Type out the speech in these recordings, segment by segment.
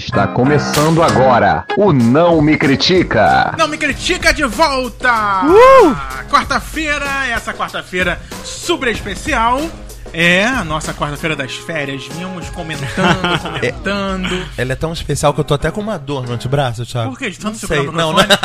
Está começando agora o Não Me Critica. Não me critica de volta! Uh! Quarta-feira, essa quarta-feira super especial. É a nossa quarta-feira das férias. Vínhamos comentando, comentando. Ela é tão especial que eu tô até com uma dor no antebraço, Thiago. Por quê? De tanto Não sei. o Não, microfone?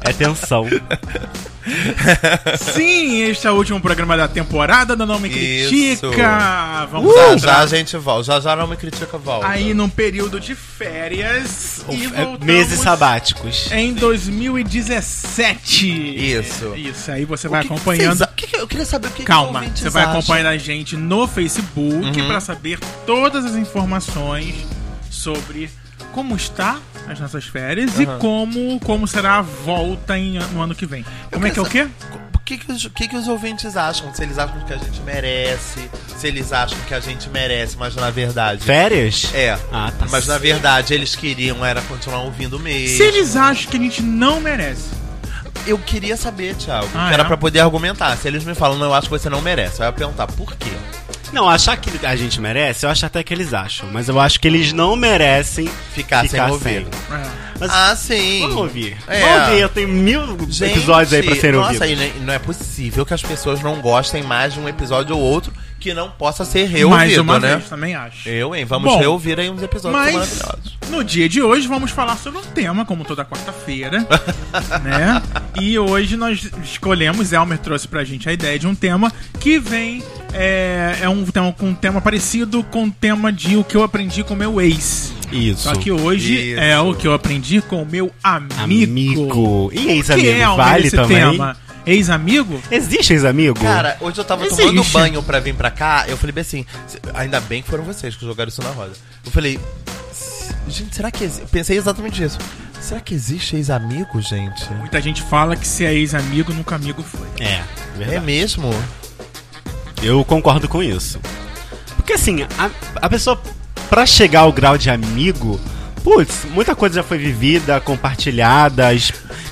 É tensão. Sim, este é o último programa da temporada do Não Me Isso. Critica. Vamos Já, entrar já a gente volta. Já já não me critica, volta. aí num período de férias e É, voltamos meses sabáticos. em 2017. Isso. Isso, aí você vai que que acompanhando. que que- eu queria saber o que que Calma, ouvintes você vai acham. acompanhando a gente no Facebook Uhum. pra saber todas as informações sobre como está as nossas férias e como, como será a volta em- no ano que vem. Como é que é o quê? O que, que, os, o que, que os ouvintes acham? Se eles acham que a gente merece, se eles acham que a gente merece, mas na verdade. Férias? É. Ah, tá. Mas na verdade eles queriam era continuar ouvindo mesmo. Se eles acham que a gente não merece, Eu queria saber, Thiago. Ah, que era é? pra poder argumentar. Se eles me falam, não, eu acho que você não merece. Eu ia perguntar, por quê? Não, achar que a gente merece, eu acho até que eles acham. Mas eu acho que eles não merecem Ficar, sem ficar ouvir. sem. é, Mas Ah, sim. vamos ouvir. É. Vamos ouvir, eu tenho mil Gente, episódios aí pra serem nossa, ouvidos. e nem- não é possível que as pessoas não gostem mais de um episódio ou outro que não possa ser reouvido, mais uma né? vez, também acho. Eu, hein? Vamos Bom, reouvir aí uns episódios Mas maravilhosos. no dia de hoje vamos falar sobre um tema, como toda quarta-feira, né? E hoje nós escolhemos, Elmer trouxe pra gente a ideia de um tema que vem é, é um tema com um tema parecido com o tema de o que eu aprendi com meu ex. Isso. Só que hoje Isso. é o que eu aprendi com o meu amigo. Amigo. E ex-amigo? é, vale também? tema? Ex-amigo? Existe ex-amigo? Cara, hoje eu tava Existe. tomando banho pra vir pra cá, eu falei bem assim, ainda bem que foram vocês que jogaram isso na roda. Eu falei, "S- gente, será que existe? Pensei exatamente isso. Será que existe ex-amigo, gente? Muita gente fala que se é ex-amigo, nunca amigo foi. É, É verdade. mesmo? Eu concordo com isso. Porque assim, a, a pessoa, pra chegar ao grau de amigo, putz, muita coisa já foi vivida, compartilhada,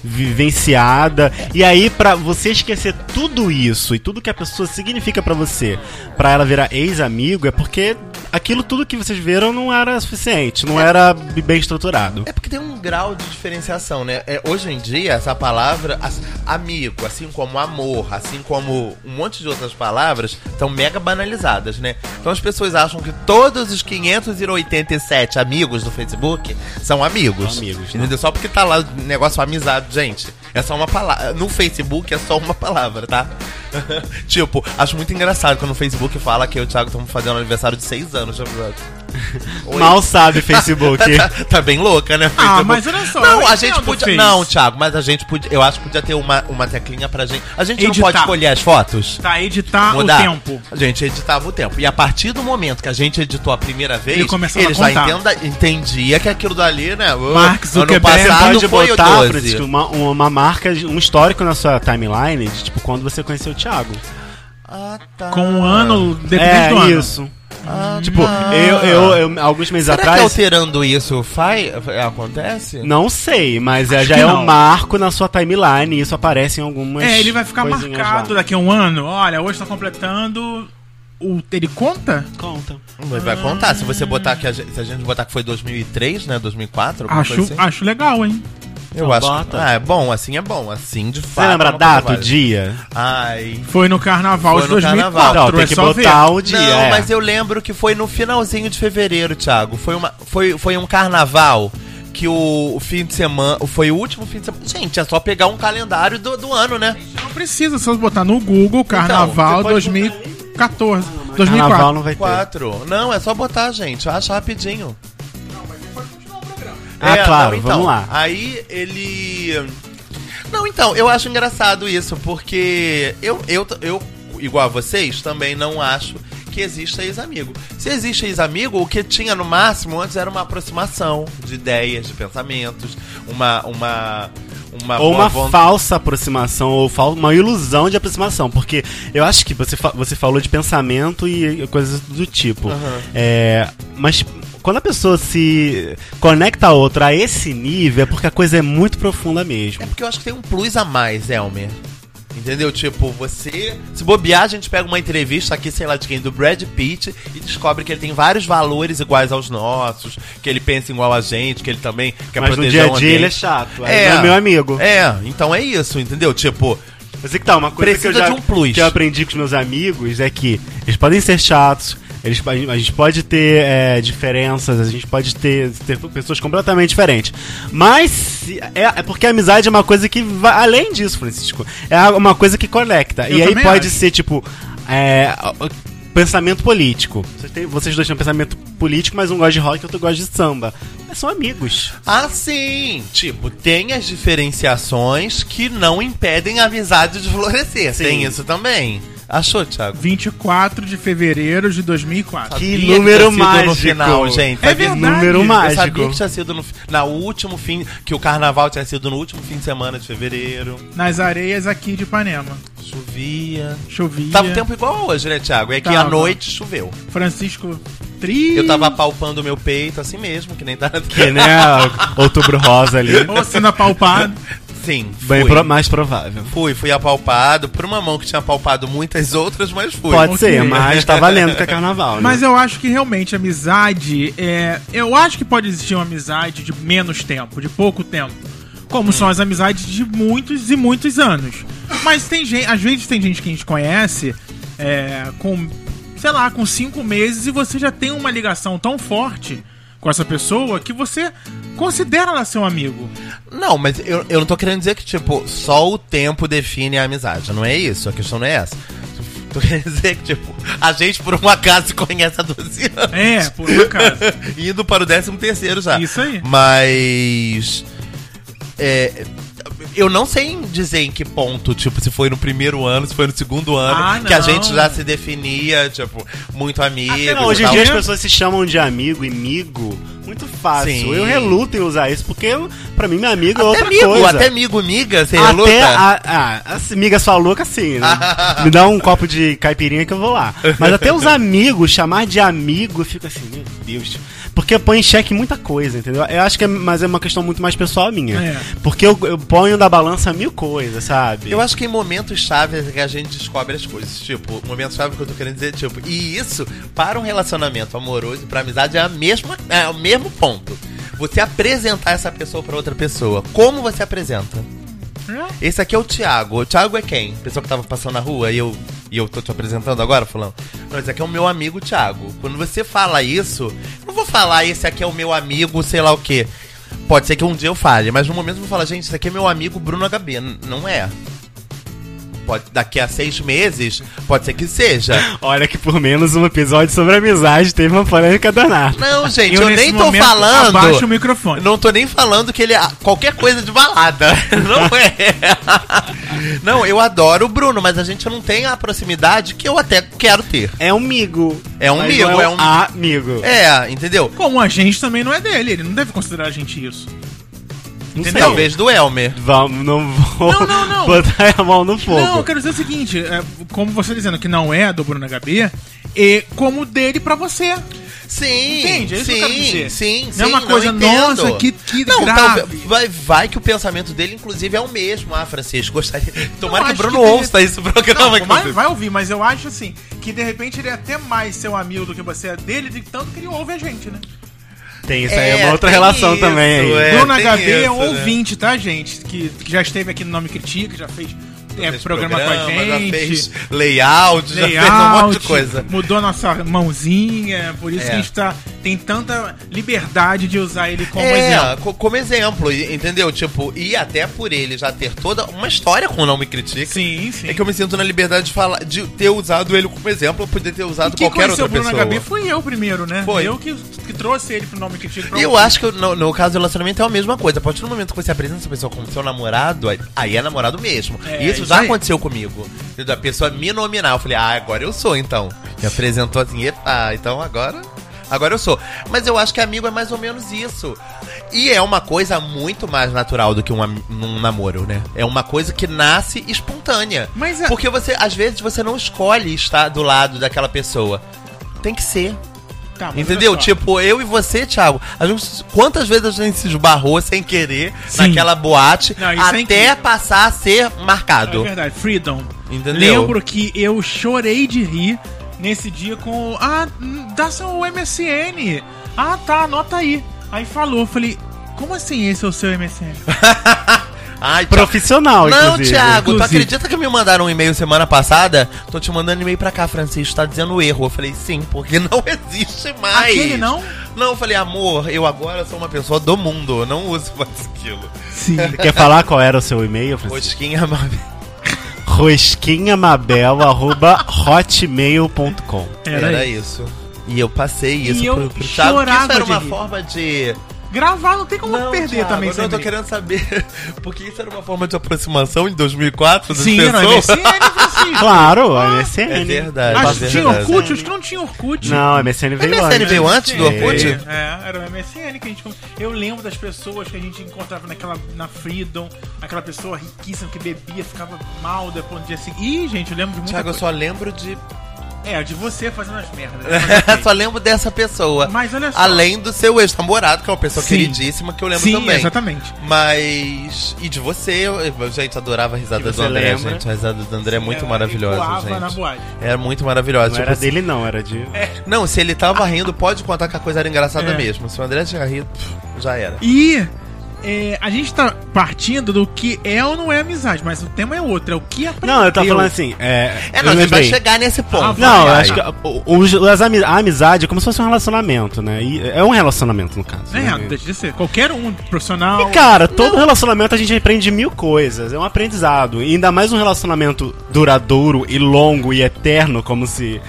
vivenciada. E aí, pra você esquecer tudo isso e tudo que a pessoa significa pra você, pra ela virar ex-amigo, é porque aquilo tudo que vocês viram não era suficiente, não era bem estruturado. É porque tem um grau de diferenciação, né? É, hoje em dia, essa palavra, amigo, assim como amor, assim como um monte de outras palavras, estão mega banalizadas, né? Então as pessoas acham que todos os 587 amigos do Facebook são amigos. São amigos, entendeu? Só porque tá lá o negócio amizade, gente. É só uma palavra. No Facebook é só uma palavra, tá? tipo, acho muito engraçado quando o Facebook fala que eu e o Thiago estamos fazendo aniversário de 6 anos. já- Oi? Mal sabe Facebook. tá, tá bem louca, né? Ah, Facebook? mas olha só, Não, a gente podia. fez. Não, Thiago, mas a gente podia. Eu acho que podia ter uma, uma teclinha pra gente. A gente não Editar. pode escolher as fotos? Tá, editar Mudar? o tempo. A gente editava o tempo. E a partir do momento que a gente editou a primeira vez, Ele ele a já entenda, entendia que aquilo dali, né? Mark ano Zuckerberg passado pode foi botar, o 12. Fritz, uma, uma marca, um histórico na sua timeline de tipo quando você conheceu o Thiago. Ah, tá. Com um ano, dependendo é, do ano. isso. Ah, Tipo, tá. eu, eu, eu- alguns meses Será que atrás. alterando isso faz, acontece? Não sei, mas é, já que é não. um marco na sua timeline isso aparece em algumas. É, ele vai ficar marcado lá. daqui a um ano. Olha, hoje tá completando. O, ele conta? Conta. Mas vai contar. Se você botar que a gente, se a gente botar que foi 2003, né? 2004, alguma Acho, assim. acho legal, hein? Eu Então acho. bota. Ah, é bom, assim é bom. Assim, de fato. Você lembra a data, o dia? Ai. Foi no carnaval Foi de no 2004. carnaval. Não, tem é que só botar ver. o dia. Não, é. mas eu lembro que foi no finalzinho de fevereiro, Thiago. Foi, uma, foi, foi um carnaval que o, o fim de semana. Foi o último fim de semana. Gente, é só pegar um calendário do, do ano, né? Não precisa, só botar no Google Carnaval Então, você pode 2014. Carnaval 2004. não vai ter. Quatro. Não, é só botar, gente. Acha rapidinho. Ah, É, claro, não, então, vamos lá. Aí ele. Não, então, eu acho engraçado isso, porque eu, eu, eu, igual a vocês, também não acho que exista ex-amigo. Se existe ex-amigo, o que tinha no máximo antes era uma aproximação de ideias, de pensamentos, uma. uma uma Ou uma von- falsa aproximação, ou fal- uma ilusão de aproximação. Porque eu acho que você, fa- você falou de pensamento e coisas do tipo. Aham. É, mas quando a pessoa se conecta a outra a esse nível, é porque a coisa é muito profunda mesmo. É porque eu acho que tem um plus a mais, Elmer. Entendeu? Tipo, você. Se bobear, a gente pega uma entrevista aqui, sei lá de quem, do Brad Pitt, e descobre que ele tem vários valores iguais aos nossos, que ele pensa igual a gente, que ele também quer Mas no proteger dia a o dia ele é chato. É, é meu amigo. É, então é isso, entendeu? Tipo, Mas é que tá, uma coisa que eu, Precisa já, de um plus. que eu aprendi com os meus amigos é que eles podem ser chatos, eles, a gente pode ter é, diferenças, a gente pode ter, ter pessoas completamente diferentes. Mas é, é porque a amizade é uma coisa que vai além disso, Francisco. É uma coisa que conecta. Eu e aí pode acho. ser, tipo, é, pensamento político. Vocês, têm- vocês dois têm um pensamento político, mas um gosta de rock e outro gosta de samba. Mas são amigos. ah, sim! Tipo, tem as diferenciações que não impedem a amizade de florescer. Sim. Tem isso também. Achou, Thiago? 24 de fevereiro de 2004. Que Sabia número tinha sido mágico. No final, gente. É Sabia- verdade. Número Eu mágico. sabia que tinha sido no, na último fim, que o carnaval tinha sido no último fim de semana de fevereiro. Nas areias aqui de Ipanema. Chovia. Chovia. Tava um tempo igual hoje, né, Thiago? É que à noite choveu. Francisco Tri. Eu tava palpando o meu peito assim mesmo, que nem tá. Que, né? Outubro rosa ali. Ou sendo apalpado. Sim, Bem fui. pro- mais provável. Fui, fui apalpado por uma mão que tinha apalpado muitas outras, mas fui. Pode ser, mas tá valendo que é carnaval, né? Mas eu acho que realmente amizade é. Eu acho que pode existir uma amizade de menos tempo, de pouco tempo. Como são as amizades de muitos e muitos anos. Mas tem gente. Às vezes tem gente que a gente conhece é, com, sei lá, com cinco meses e você já tem uma ligação tão forte com essa pessoa que você considera ela seu amigo. Não, mas eu, eu não tô querendo dizer que, tipo, só o tempo define a amizade. Não é isso, a questão não é essa. Tô querendo dizer que, tipo, a gente por um acaso se conhece há 12 anos. É, por um acaso. Indo para o 13 terceiro já. Isso aí. Mas. É, eu não sei dizer em que ponto, tipo, se foi no primeiro ano, se foi no segundo ano, Ah, que a gente já se definia, tipo, muito amigo. Até não, hoje em dia as pessoas se chamam de amigo e migo muito fácil. Sim. Eu reluto em usar isso, porque eu- pra mim, meu amigo é outra amigo, coisa. até amigo, miga, você Até reluta? a, a, as migas sua louca, assim, né? Me dá um copo de caipirinha que eu vou lá. Mas até os amigos, chamar de amigo, eu fico assim, meu Deus. Porque põe em xeque muita coisa, entendeu? Eu acho que é, mas é uma questão muito mais pessoal minha. É. Porque eu, eu ponho da balança mil coisas, sabe? Eu acho que em momentos chaves é que a gente descobre as coisas. Tipo, momento chave que eu tô querendo dizer, tipo, e isso, para um relacionamento amoroso e pra amizade, é, a mesma, é o mesmo ponto. Você apresentar essa pessoa pra outra pessoa. Como você apresenta? É. Esse aqui é o Thiago. O Thiago é quem? Pessoa que tava passando na rua e eu, e eu tô te apresentando agora, falando. Não, esse aqui é o meu amigo Thiago. Quando você fala isso, não vou falar esse aqui é o meu amigo, sei lá o quê. Pode ser que um dia eu fale, mas no momento eu vou falar, gente, esse aqui é meu amigo Bruno HB. Não é. Pode, daqui a seis meses, pode ser que seja. Olha que por menos um episódio sobre amizade teve uma polêmica danada. Não, gente, Eu, eu, nem tô momento, falando. abaixa o microfone. Não tô nem falando que ele é qualquer coisa de balada. Não é. Não, eu adoro o Bruno, mas a gente não tem a proximidade que eu até quero ter. É um migo. É um Mas migo, não é um- amigo. É, entendeu? Como a gente também não é dele, ele não deve considerar a gente isso. Não sei. Entendeu? Talvez do Elmer. Vamos, não vou Não, não, não. botar a mão no fogo. Não, eu quero dizer o seguinte, é, como você dizendo que não é do Bruno HB, e como dele pra você. Sim, Entende? É isso sim, que eu quero dizer. sim, sim. Não é uma coisa, nossa, que- que não, grave. vai, vai que o pensamento dele, inclusive, é o mesmo. Ah, Francisco, gostaria. Tomara que o Bruno que dele- ouça esse programa. Não, vai, vai ouvir, mas eu acho assim, que de repente ele é até mais seu amigo do que você é dele, de tanto que ele ouve a gente, né? Tem isso aí, é É, uma outra tem relação isso, também. é. Bruno tem HB é isso, um né? ouvinte, tá, gente? Que, que já esteve aqui no Nome Critica, já fez é, Fez programa, com a já gente. fez layout, já fez um monte layout, de coisa. mudou nossa mãozinha, por isso É. que a gente tá, tem tanta liberdade de usar ele como é, exemplo. co- como exemplo, entendeu? Tipo, e até por ele já ter toda uma história com o Não Me Critique, Sim, sim. é que eu me sinto na liberdade de falar, de ter usado ele como exemplo, eu poder ter usado quem qualquer outra o Bruno pessoa. HB fui eu primeiro, né? Foi. Eu que, que trouxe ele pro Nome Critica. pra E eu acho que no, no caso do relacionamento é a mesma coisa. A partir do momento que você apresenta essa pessoa como seu namorado, aí- é namorado mesmo. É, isso, isso já aí. aconteceu comigo. Da pessoa me nominar. Eu falei, ah, agora eu sou então. Me apresentou assim, epa, então agora. Agora eu sou. Mas eu acho que amigo é mais ou menos isso. E é uma coisa muito mais natural do que um, um namoro, né? É uma coisa que nasce espontânea. Mas é- Porque você, às vezes, você não escolhe estar do lado daquela pessoa. Tem que ser. Tá, Entendeu? Tipo, eu e você, Thiago, gente, quantas vezes a gente se esbarrou sem querer Sim. naquela boate Não, é até incrível. passar a ser É marcado? verdade, Freedom. Entendeu? Lembro que eu chorei de rir nesse dia com. Ah, dá seu MSN. Ah, tá, anota aí. Aí falou, falei, como assim esse é o seu MSN? Ai. Profissional, Não, inclusive. Thiago, tu Inclusive. acredita que me mandaram um e-mail semana passada? Tô te mandando e-mail pra cá, Francisco, tá dizendo erro. Eu falei, sim, porque não existe mais. Aquele não? Não, eu falei, amor, eu agora sou uma pessoa do mundo, eu não uso mais aquilo. Sim. Quer falar qual era o seu e-mail, Francisco? Rosquinha Mabel. rosquinhamabel.hotmail.com Era, Era, isso. E eu passei isso E pro, pro Thiago, isso era de uma rir. forma de... Gravar não tem como perder Thiago, também. Não, eu tô querendo saber, porque isso era uma forma de aproximação em 2004 das Sim, era pessoas? MSN, Francisco. Claro, a MSN. É verdade, Acho é tinha verdade. Orkut, os que não tinham Orkut. Não, a MSN veio MSN antes. veio antes do Orkut? É, era o MSN que a gente. Eu lembro das pessoas que a gente encontrava naquela, na Freedom, aquela pessoa riquíssima que bebia, ficava mal depois no dia seguinte. Ih, gente, eu lembro de muita Thiago, eu coisa. só lembro de... É, de você fazendo as merdas. só lembro dessa pessoa. Mas olha só. Além do seu ex-namorado, que é uma pessoa Sim. queridíssima, que eu lembro Sim, também. exatamente. Mas. E de você, eu, eu, gente, adorava a risada Que do André, lembra? gente. A risada do André é muito Era, maravilhosa, na gente. boate. É muito maravilhosa. Não tipo era assim- dele, não, era de. Não, se ele tava rindo, pode contar que a coisa era engraçada É. mesmo. Se o André tinha rido, já era. E é, a gente tá partindo do que é ou não é amizade, mas o tema é outro, é o que aprendeu. Não, eu tava falando assim. É, É, não, a gente vai chegar nesse ponto. Ah, Não, Vai. acho que a, os- as a amizade é como se fosse um relacionamento, né? E é um relacionamento, no caso. É, né? deixa de ser. Qualquer um, profissional. E, cara, todo relacionamento a gente aprende mil coisas. É um aprendizado. E ainda mais um relacionamento duradouro e longo e eterno, como se.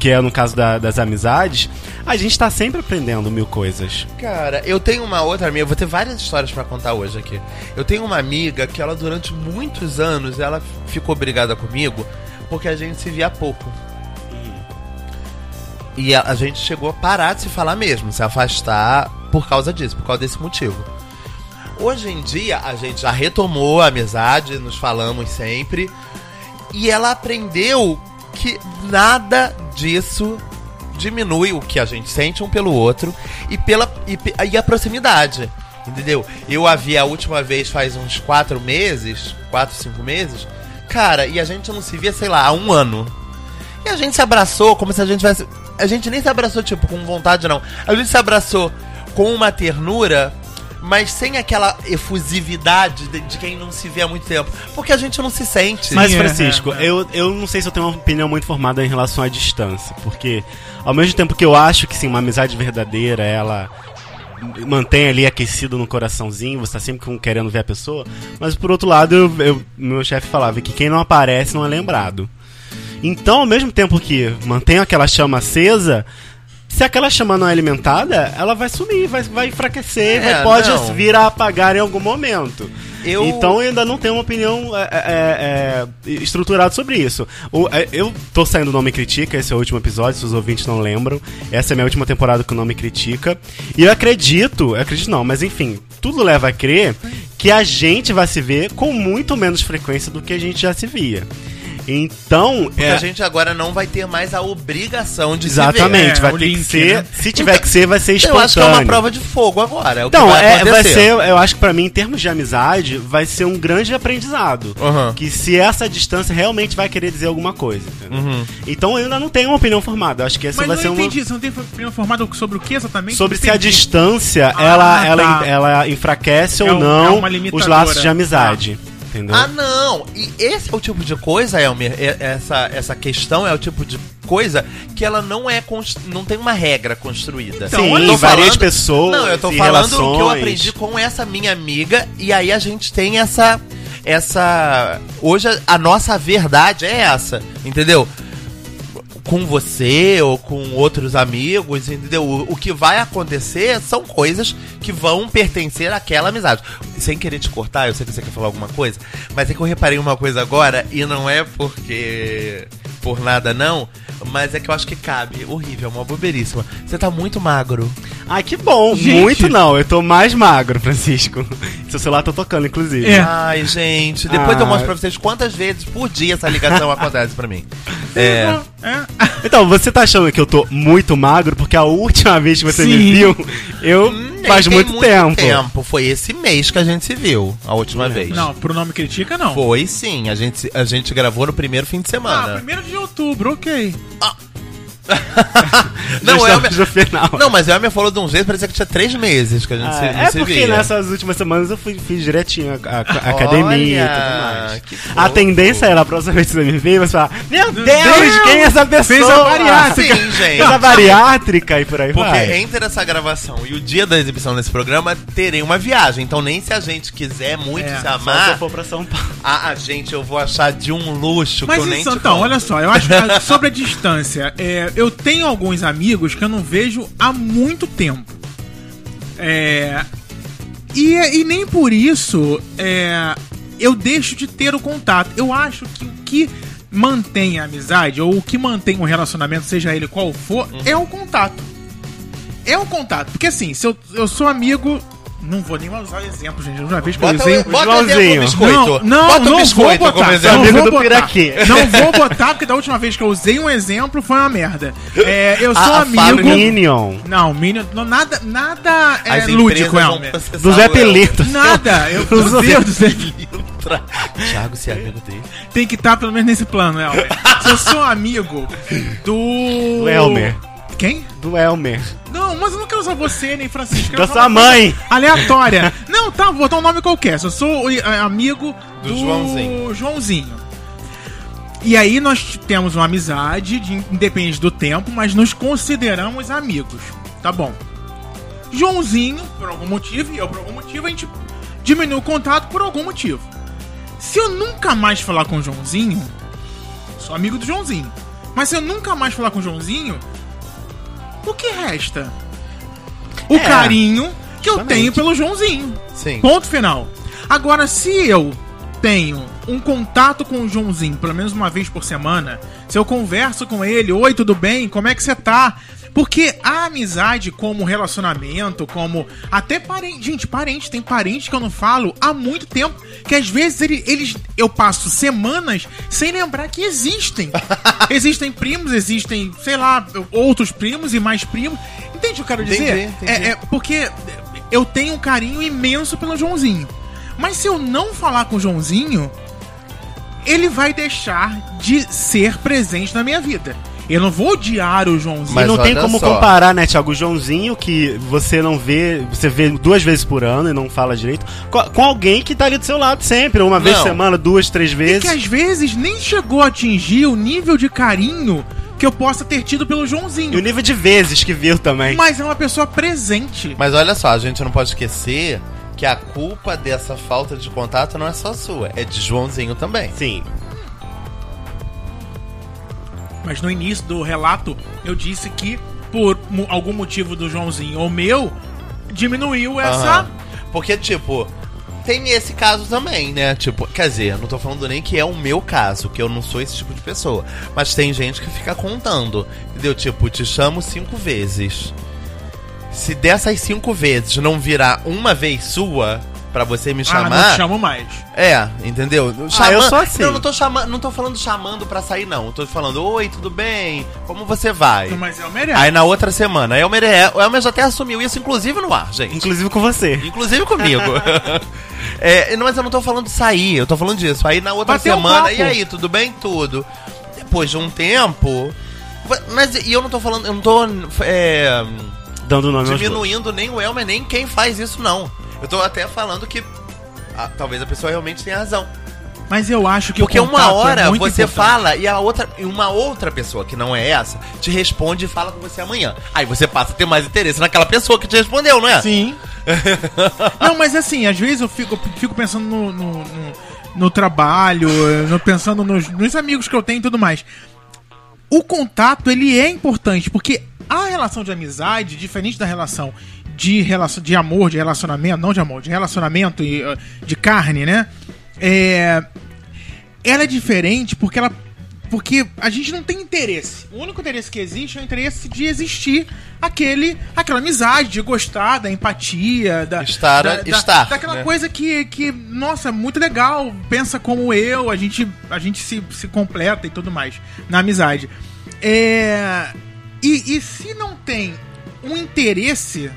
Que é no caso da- das amizades. A gente tá sempre aprendendo mil coisas. Cara, eu tenho uma outra amiga, vou ter várias histórias pra contar hoje aqui. Eu tenho uma amiga que ela durante muitos anos ela ficou brigada comigo porque a gente se via pouco. E a, a gente chegou a parar de se falar mesmo, se afastar por causa disso, por causa desse motivo. Hoje em dia a gente já retomou a amizade, nos falamos sempre. E ela aprendeu que nada disso diminui o que a gente sente um pelo outro e pela e, e a proximidade. Entendeu? Eu a vi a última vez faz uns quatro meses, quatro, cinco meses, cara, e a gente não se via, sei lá, há um ano. E a gente se abraçou como se a gente tivesse. A gente nem se abraçou, tipo, com vontade, não. A gente se abraçou com uma ternura, mas sem aquela efusividade de, de quem não se vê há muito tempo. Porque a gente não se sente. Mas, é, Francisco, é, é. Eu, eu não sei se eu tenho uma opinião muito formada em relação à distância. Porque, ao mesmo tempo que eu acho que sim, uma amizade verdadeira, ela mantém ali aquecido no coraçãozinho, você tá sempre com- querendo ver a pessoa. Mas por outro lado, eu, eu- meu chefe falava que quem não aparece não é lembrado. Então, ao mesmo tempo que mantém aquela chama acesa, se aquela chama não é alimentada, ela vai sumir, vai, vai enfraquecer, É, vai, pode não. vir a apagar em algum momento. Eu- Então eu ainda não tenho uma opinião é, é, é, estruturada sobre isso. O- é, eu tô saindo do Nome Critica, esse é o último episódio, se os ouvintes não lembram. Essa é a minha última temporada com o Nome Critica. E eu acredito, eu acredito não, mas enfim, tudo leva a crer que a gente vai se ver com muito menos frequência do que a gente já se via. Então, Porque é, a gente agora não vai ter mais a obrigação de se exatamente, É, vai ter que link, ser, né? se tiver Então, que ser, vai ser ver. Eu espontâneo. acho que é uma prova de fogo agora. É o que Então, vai é, vai ser, eu acho que pra mim, em termos de amizade, vai ser um grande aprendizado. Aham. Que se essa distância realmente vai querer dizer alguma coisa. Uhum. Então eu ainda não tenho uma opinião formada. Eu acho que essa Mas vai não ser uma. entendi, você não tem opinião formada sobre o que exatamente? Sobre se a entendi. distância Ah, ela, ela, tá. ela enfraquece É ou não é os laços de amizade. Entendeu? Ah, não! E esse é o tipo de coisa, Elmer, é- essa, essa questão é o tipo de coisa que ela não é não tem uma regra construída. Então, Sim, falando- de pessoas. Não, eu tô falando o que eu relações. aprendi com essa minha amiga e aí a gente tem essa essa hoje a, a nossa verdade é essa, entendeu? Com você ou com outros amigos, entendeu? O, o que vai acontecer são coisas que vão pertencer àquela amizade. Sem querer te cortar, eu sei que você quer falar alguma coisa, mas é que eu reparei uma coisa agora e não é porque por nada não, mas é que eu acho que cabe. Horrível, é uma bobeiríssima. Você tá muito magro. Ai, que bom. Gente. Muito não. Eu tô mais magro, Francisco. Seu celular tá tocando, inclusive. É. Ai, gente, depois Ah. eu mostro pra vocês quantas vezes por dia essa ligação acontece pra mim. É. É. Então, você tá achando que eu tô muito magro porque a última vez que você me Sim. viu, eu Nem faz tem muito, tempo. Foi esse mês que a gente se viu, a última vez. Não, pro nome critica, não. Foi sim, a gente, a gente gravou no primeiro fim de Ah, semana. primeiro de outubro, ok. não, no final. não, mas o Elmer falou de um jeito, parecia que tinha três meses que a gente Ah, se, é se porque via. nessas últimas semanas eu fui, fiz direitinho a, a- a academia e tudo mais. A tendência era a próxima vez que você me ver, você falar: Meu Deus, Deus, quem é essa pessoa? fez a bariátrica. Sim, gente. Fez a bariátrica e por aí Porque vai. entre essa gravação e o dia da exibição desse programa, terei uma viagem. Então, nem se a gente quiser muito É, se Só se eu amar, for pra São Paulo. a, a gente eu vou achar de um luxo Mas que eu nem então, conto. olha só, eu acho que sobre a distância, é, eu tenho alguns amigos que eu não vejo há muito tempo. É, e, e nem por isso é, eu deixo de ter o contato. Eu acho que o que mantém a amizade, ou o que mantém o relacionamento, seja ele qual for, Uhum. é o contato. É o contato. Porque assim, se eu, eu sou amigo. Não vou nem usar exemplo, gente. Uma vez que eu Bota, usei. o, bota biscoito. Não, não, bota não biscoito vou botar. Não vou botar. Não vou botar, porque da última vez que eu usei um exemplo foi uma merda. É, eu sou A- a amigo. fábrica- Minion. Não, Minion, não, nada, nada é As lúdico, Elmer. Do Zé. Pelito. Nada, eu, meu Deus do céu. Thiago, se é amigo dele. tem que estar pelo menos nesse plano, Elmer. Se eu sou amigo do. Do Elmer. Quem? Do Elmer. Não, mas eu não quero usar você nem Francisco. eu Da sua mãe. Aleatória. Não, tá, vou botar um nome qualquer. Eu sou é, amigo Do do, Joãozinho. Joãozinho. E aí nós temos uma amizade, de, independente do tempo, mas nos consideramos amigos. Tá bom. Joãozinho, por algum motivo, e eu por algum motivo, a gente diminuiu o contato por algum motivo. Se eu nunca mais falar com o Joãozinho, sou amigo do Joãozinho. Mas se eu nunca mais falar com o Joãozinho, o que resta? O É, carinho que eu justamente. tenho pelo Joãozinho. Sim. Ponto final. Agora, se eu tenho um contato com o Joãozinho, pelo menos uma vez por semana, se eu converso com ele, oi, tudo bem? Como é que você tá? Porque a amizade como relacionamento, como até parente, gente, parente, tem parente que eu não falo há muito tempo, que às vezes ele- eles eu passo semanas sem lembrar que existem. existem primos, existem, sei lá, outros primos e mais primos. Entende o que eu quero dizer? Entendi, entendi. É, é porque eu tenho um carinho imenso pelo Joãozinho. Mas se eu não falar com o Joãozinho, ele vai deixar de ser presente na minha vida. Eu não vou odiar o Joãozinho. Mas e não tem como só. comparar, né, Thiago? O Joãozinho, que você não vê, você vê duas vezes por ano e não fala direito, com, com alguém que tá ali do seu lado sempre, uma vez por Não. semana, duas, três E vezes. que às vezes nem chegou a atingir o nível de carinho que eu possa ter tido pelo E o Joãozinho. nível de vezes que viu também. Mas é uma pessoa presente. Mas olha só, a gente não pode esquecer que a culpa dessa falta de contato não é só sua, é de Joãozinho também. Sim. Mas no início do relato, eu disse que, por algum motivo do Joãozinho ou meu, diminuiu essa. Aham. Porque, tipo, tem esse caso também, né? Tipo, quer dizer, não tô falando nem que é o meu caso, que eu não sou esse tipo de pessoa. Mas tem gente que fica contando. Entendeu? Tipo, te chamo cinco vezes. Se dessas cinco vezes não virar uma vez sua pra você me Ah, chamar. não te chamo mais. É, entendeu? Ah, eu sou assim. Não, não tô chamando, não tô falando chamando pra sair, não. Eu tô falando, oi, tudo bem? Como você vai? Mas é o merece. Aí na outra semana, é, o Elmer já até assumiu isso, inclusive no ar, gente. Inclusive com você. Inclusive comigo. é, mas eu não tô falando sair, eu tô falando disso. Aí na outra Bateu um semana, papo. e aí, tudo bem? Tudo. Depois de um tempo. Mas e eu não tô falando, eu não tô é, Dando nome diminuindo nem o Elmer, nem quem faz isso, não. Eu tô até falando que ah, talvez a pessoa realmente tenha razão. Mas eu acho que Porque o uma contato hora é muito você importante. fala e a outra, e uma outra pessoa que não é essa te responde e fala com você amanhã. Aí você passa a ter mais interesse naquela pessoa que te respondeu, não é? Sim. não, mas assim, às vezes eu fico, fico pensando no, no, no- no trabalho, pensando nos, nos amigos que eu tenho e tudo mais. O contato, ele é importante, porque a relação de amizade, diferente da relação de, relação, de amor, de relacionamento, não de amor, de relacionamento e uh, de carne, né? É, ela é diferente porque ela porque a gente não tem interesse. O único interesse que existe é o interesse de existir aquele, aquela amizade, de gostar, da empatia, da. Estar- da, da- estar, Daquela né? coisa que, que, nossa, muito legal, pensa como eu, a gente, a gente se, se completa e tudo mais na amizade. É. E, e se não tem um interesse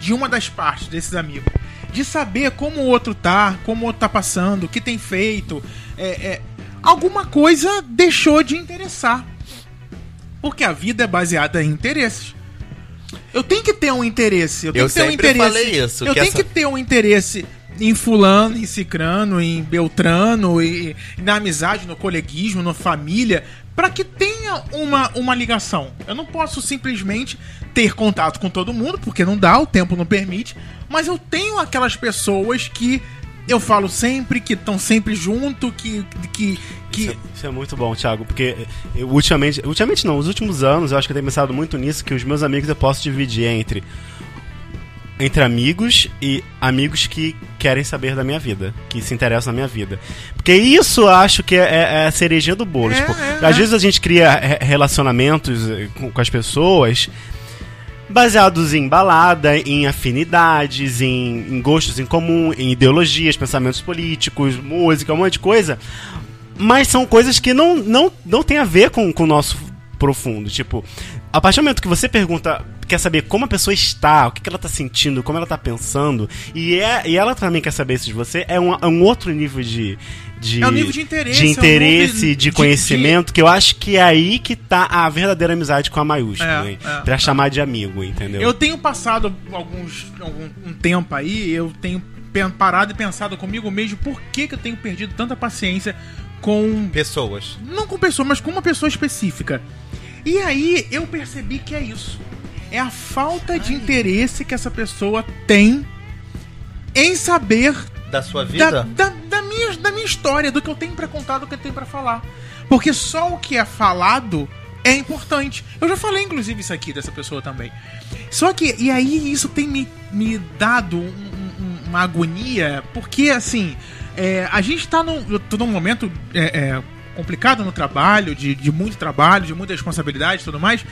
de uma das partes desses amigos de saber como o outro tá, como o outro tá passando, o que tem feito, é, é, alguma coisa deixou de interessar. Porque a vida é baseada em interesses. Eu tenho que ter um interesse. Eu tenho Eu que ter um interesse. falei isso, Eu tenho essa- que ter um interesse em fulano, em cicrano, em beltrano, e, e na amizade, no coleguismo, na família, para que tenha uma, uma ligação. Eu não posso simplesmente ter contato com todo mundo, porque não dá, o tempo não permite, mas eu tenho aquelas pessoas que eu falo sempre, que estão sempre junto, que. que, que Isso, é, isso é muito bom, Thiago, porque eu, ultimamente, ultimamente não, os últimos anos eu acho que eu tenho pensado muito nisso, que os meus amigos eu posso dividir entre entre amigos e amigos que querem saber da minha vida, que se interessam na minha vida. Porque isso eu acho que é, é a cerejinha do bolo. É, tipo, é, às é. vezes a gente cria re- relacionamentos eh, com, com as pessoas baseados em balada, em afinidades, em, em gostos em comum, em ideologias, pensamentos políticos, música, um monte de coisa. Mas são coisas que não, não, não tem a ver com, com o nosso profundo. Tipo, a partir do momento que você pergunta, quer saber como a pessoa está, o que, que ela está sentindo, como ela está pensando, e, é, e ela também quer saber isso de você, é um, é um outro nível de. de É um nível de interesse, de, é um interesse, de de- conhecimento, que eu acho que é aí que tá a verdadeira amizade com a maiúscula, É, hein? é, pra é. chamar de amigo, entendeu? Eu tenho passado alguns algum um tempo aí, eu tenho parado e pensado comigo mesmo por que, que eu tenho perdido tanta paciência com Pessoas. não com pessoa, mas com uma pessoa específica. E aí eu percebi que é isso. É a falta de interesse que essa pessoa tem em saber Da sua da, vida? da, da minha, da minha história, do que eu tenho pra contar, do que eu tenho pra falar. Porque só o que é falado é importante. Eu já falei, inclusive, isso aqui dessa pessoa também. Só que, e aí isso tem me, me dado um- um- uma agonia, porque assim, é, a gente tá num, num momento é, é, complicado no trabalho, de, de muito trabalho, de muita responsabilidade e tudo mais.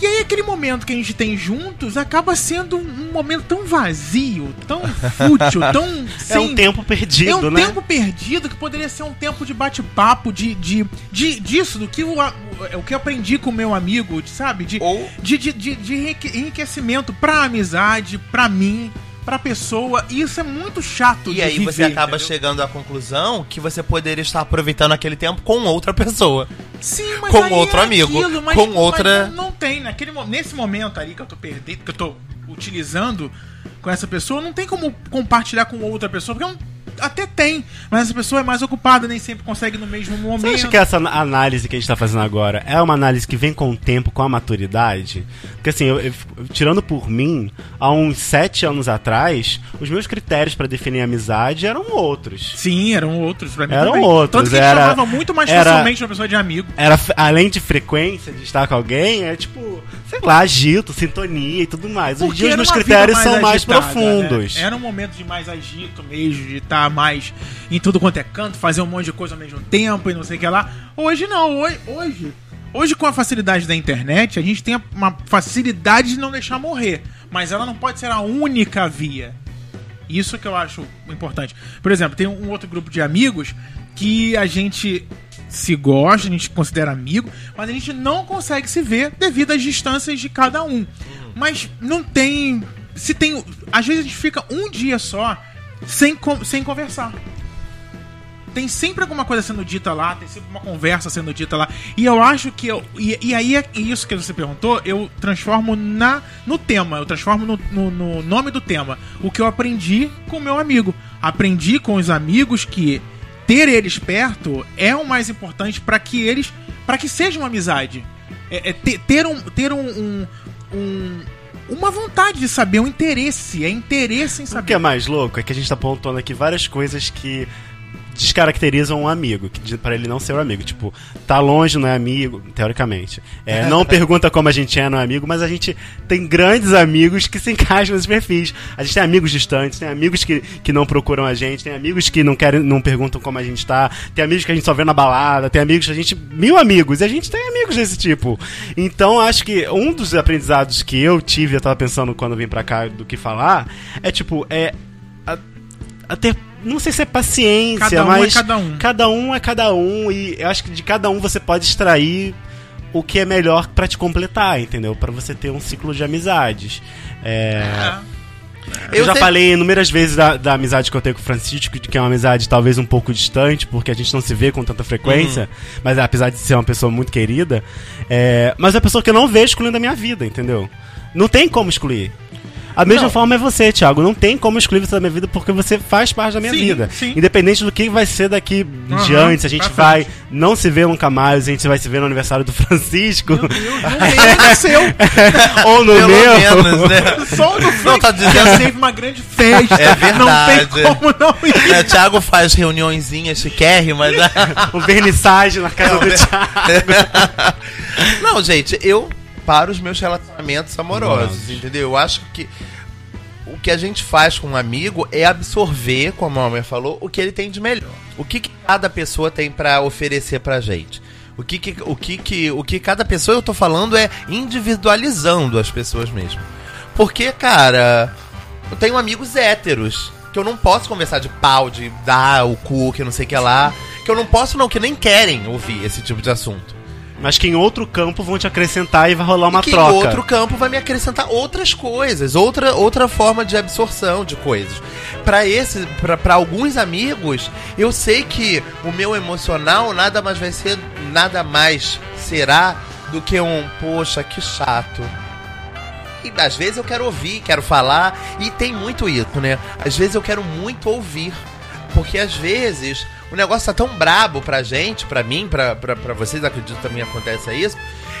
E aí aquele momento que a gente tem juntos acaba sendo um, um momento tão vazio, tão fútil, tão é um sem- tempo perdido, é um né? tempo perdido que poderia ser um tempo de bate-papo, de, de, de, disso, do que o, o que eu aprendi com o meu amigo, de, sabe? De, Ou- de, de, de, de enrique- enriquecimento pra amizade, pra mim, pra pessoa. E isso é muito chato E de aí você viver, acaba entendeu? chegando à conclusão que você poderia estar aproveitando aquele tempo com outra pessoa. Sim, mas com outro é amigo, mas- com mas outra- não, não tem, naquele, nesse momento ali que eu tô perdendo, que eu tô utilizando com essa pessoa, não tem como compartilhar com outra pessoa, porque eu não- até tem, mas essa pessoa é mais ocupada, nem sempre consegue no mesmo Você momento. acha que essa análise que a gente tá fazendo agora é uma análise que vem com o tempo, com a maturidade? Porque assim, eu- eu- tirando por mim, há uns sete anos atrás, os meus critérios pra definir amizade eram outros. Sim, eram outros pra mim Eram também. outros, Tanto que a era- gente chamava muito mais era- facilmente uma pessoa de amigo. Era, além de frequência de estar com alguém, é tipo, sei lá, agito, sintonia e tudo mais. Porque os meus critérios vida são mais agitada, profundos. né? Era um momento de mais agito mesmo, de estar mais em tudo quanto é canto, fazer um monte de coisa ao mesmo tempo e não sei o que lá. Hoje não, hoje, hoje, hoje com a facilidade da internet, a gente tem uma facilidade de não deixar morrer. Mas ela não pode ser a única via. Isso que eu acho importante. Por exemplo, tem um outro grupo de amigos que a gente se gosta, a gente considera amigo, mas a gente não consegue se ver devido às distâncias de cada um. Mas não tem. Se tem. Às vezes a gente fica um dia só sem, sem conversar. Tem sempre alguma coisa sendo dita lá, tem sempre uma conversa sendo dita lá. E eu acho que eu. E, e aí é isso que você perguntou, eu transformo na no tema, eu transformo no, no- no nome do tema. O que eu aprendi com meu amigo. Aprendi com os amigos que ter eles perto é o mais importante para que eles. para que seja uma amizade. É, é ter, ter um. Ter um, um- um- uma vontade de saber, um interesse. É interesse em O que saber. é mais louco é que a gente tá pontuando aqui várias coisas que descaracterizam um amigo, que para ele não ser um amigo. Tipo, tá longe, não é amigo, teoricamente. É, não pergunta como a gente é, não é amigo, mas a gente tem grandes amigos que se encaixam nesses perfis. A gente tem amigos distantes, tem amigos que, que não procuram a gente, tem amigos que não querem, não perguntam como a gente tá, tem amigos que a gente só vê na balada, tem amigos que a gente. mil amigos, e a gente tem amigos desse tipo. Então acho que um dos aprendizados que eu tive, eu tava pensando quando vim pra cá do que falar, é tipo, é. A, a ter não sei se é paciência, Cada um é mas cada um. cada um é cada um e eu acho que de cada um você pode extrair o que é melhor pra te completar, entendeu? Pra você ter um ciclo de amizades. É, eu, Eu já sei- falei inúmeras vezes da, da amizade que eu tenho com o Francisco, de que é uma amizade talvez um pouco distante, porque a gente não se vê com tanta frequência, mas apesar de ser uma pessoa muito querida, é, mas é uma pessoa que eu não vejo excluindo da minha vida, entendeu? Não tem como excluir. A mesma Não. forma é você, Thiago. Não tem como excluir você da minha vida porque você faz parte da minha Sim, vida. sim. Independente do que vai ser daqui Aham, diante, a gente vai não se ver nunca mais, a gente vai se ver no aniversário do Francisco. Meu Deus, no nasceu. ou no Pelo meu. menos, né? Só o do Frank tá dizendo- é sempre uma grande festa. É verdade. Não tem como não ir. É, Thiago faz reuniõezinhas chiquérrimas. né? um vernissage na casa Não, do né? Thiago. Não, gente, eu para os meus relacionamentos amorosos, Amorosos. entendeu? Eu acho que o que a gente faz com um amigo é absorver, como a Almer falou, o que ele tem de melhor. O que, que cada pessoa tem pra oferecer pra gente. O que, que, o, que, que, o que cada pessoa, eu tô falando, é individualizando as pessoas mesmo. Porque, cara, eu tenho amigos héteros que eu não posso conversar de pau, de dar o cu, que não sei o que lá. Que eu não posso, não, que nem querem ouvir esse tipo de assunto. Mas que em outro campo vão te acrescentar e vai rolar uma que troca. em outro campo vai me acrescentar outras coisas, outra, outra forma de absorção de coisas. Pra esse, para alguns amigos, eu sei que o meu emocional nada mais vai ser, nada mais será do que um, poxa, que chato. E às vezes eu quero ouvir, quero falar, e tem muito isso, né? Às vezes eu quero muito ouvir. Porque às vezes o negócio tá tão brabo pra gente, pra mim, pra, pra, pra vocês, acredito que também acontece isso,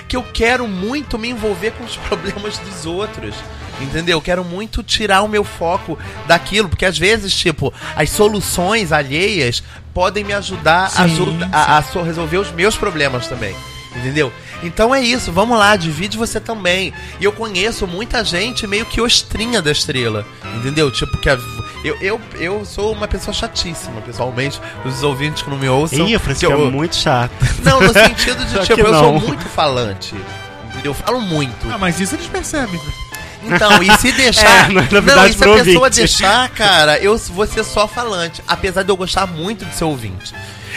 que eu quero muito me envolver com os problemas dos outros. Entendeu? Eu quero muito tirar o meu foco daquilo, porque às vezes, tipo, as soluções alheias podem me ajudar a, Sim, a- a so- resolver os meus problemas também. Entendeu? Então é isso, vamos lá, divide você também. E eu conheço muita gente meio que ostrinha da estrela. Entendeu? Tipo, que a- eu, eu, eu sou uma pessoa chatíssima, pessoalmente. Os ouvintes que não me ouçam. Ih, Francisco eu- é muito chato. Não, no sentido de, tipo, que eu sou muito falante. Entendeu? Eu falo muito. Ah, mas isso eles percebem. Então, e se deixar. É, não é não, e se a pessoa ouvinte. deixar, cara, eu vou ser só falante. Apesar de eu gostar muito de ser ouvinte.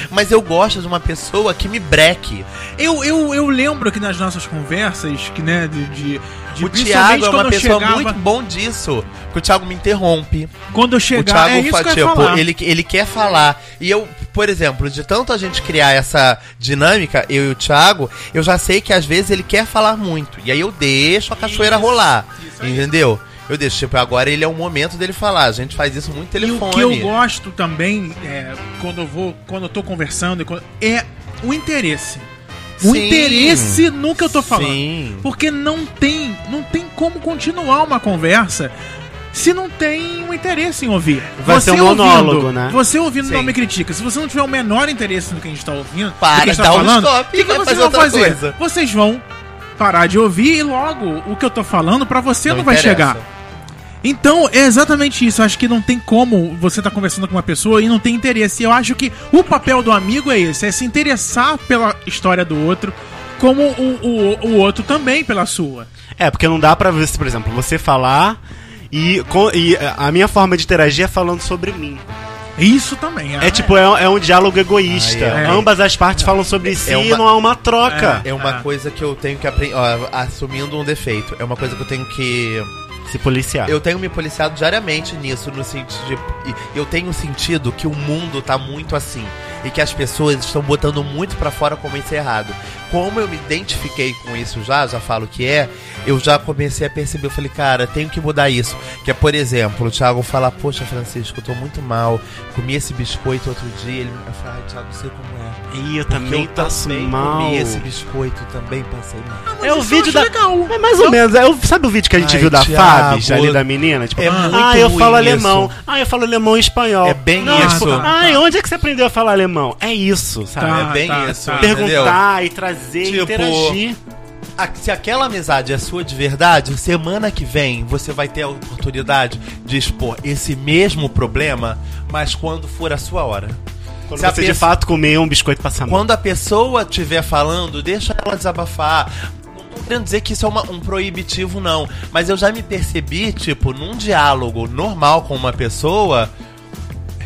Mas eu gosto de uma pessoa que me breque. Eu, eu, eu lembro que nas nossas conversas, que, né, de. de, de o Thiago é uma pessoa chegava- muito bom disso. Porque o Thiago me interrompe. Quando eu O chegar, Thiago é isso fa- que tipo, ele, ele quer falar. E eu, por exemplo, de tanto a gente criar essa dinâmica, eu e o Thiago, eu já sei que às vezes ele quer falar muito. E aí eu deixo a cachoeira Isso, rolar. isso entendeu? Eu deixo, tipo, agora ele é o momento dele falar. A gente faz isso muito E telefone. o que eu gosto também, é, quando eu vou, quando eu tô conversando, e quando- é o interesse. O Sim. interesse no que eu tô falando. Sim. Porque não tem, não tem como continuar uma conversa se não tem um interesse em ouvir. Vai ser um monólogo, né? Você ouvindo Sim. não me critica. Se você não tiver o menor interesse no que a gente tá ouvindo, Para, que a gente tá um falando, stop o que, e que vai vocês fazer vão fazer? coisa. Vocês vão parar de ouvir e logo o que eu tô falando pra você não, vai interessa. chegar. Então, é exatamente isso. Eu acho que não tem como você tá conversando com uma pessoa e não tem interesse. Eu acho que o papel do amigo é esse: é se interessar pela história do outro, como o, o, o outro também pela sua. É, porque não dá pra ver, por exemplo, você falar e, com- e a minha forma de interagir é falando sobre mim. Isso também. É tipo, é, é um diálogo egoísta. Ah, é. Ambas as partes falam sobre si uma- e não há uma troca. É uma Ah. coisa que eu tenho que aprender. Assumindo um defeito. É uma coisa que eu tenho que. Se policiar. Eu tenho me policiado diariamente nisso, no sentido de. Eu tenho sentido que o mundo tá muito assim. E que as pessoas estão botando muito pra fora como isso é errado. Como eu me identifiquei com isso já, já falo que é, eu já comecei a perceber, eu falei, cara, tenho que mudar isso. Que é, por exemplo, o Thiago fala, poxa, Francisco, eu tô muito mal, comi esse biscoito outro dia, ele eu falo, ai, Thiago, sei como é. Ih, eu Porque também eu passo também mal. comi esse biscoito, também passei mal. É o eu vídeo da. legal. É mais ou menos. É o- Sabe o vídeo que a gente Ai, viu da Fabs, ali da menina? Tipo, é muito ah, eu falo isso. alemão. Ah, eu falo alemão e espanhol. É bem Não, isso. tipo, Ai, onde é que você aprendeu a falar alemão? É isso, sabe? Tá, é bem tá, isso. tá. entendeu? Perguntar e trazer, Tipo, interagir. A- se aquela amizade é sua de verdade, semana que vem você vai ter a oportunidade de expor esse mesmo problema, mas quando for a sua hora. Quando se a você de fato comer um biscoito passa mal. Quando a pessoa estiver falando, deixa ela desabafar. Querendo dizer que isso é uma- um proibitivo, não. Mas eu já me percebi, tipo, num diálogo normal com uma pessoa,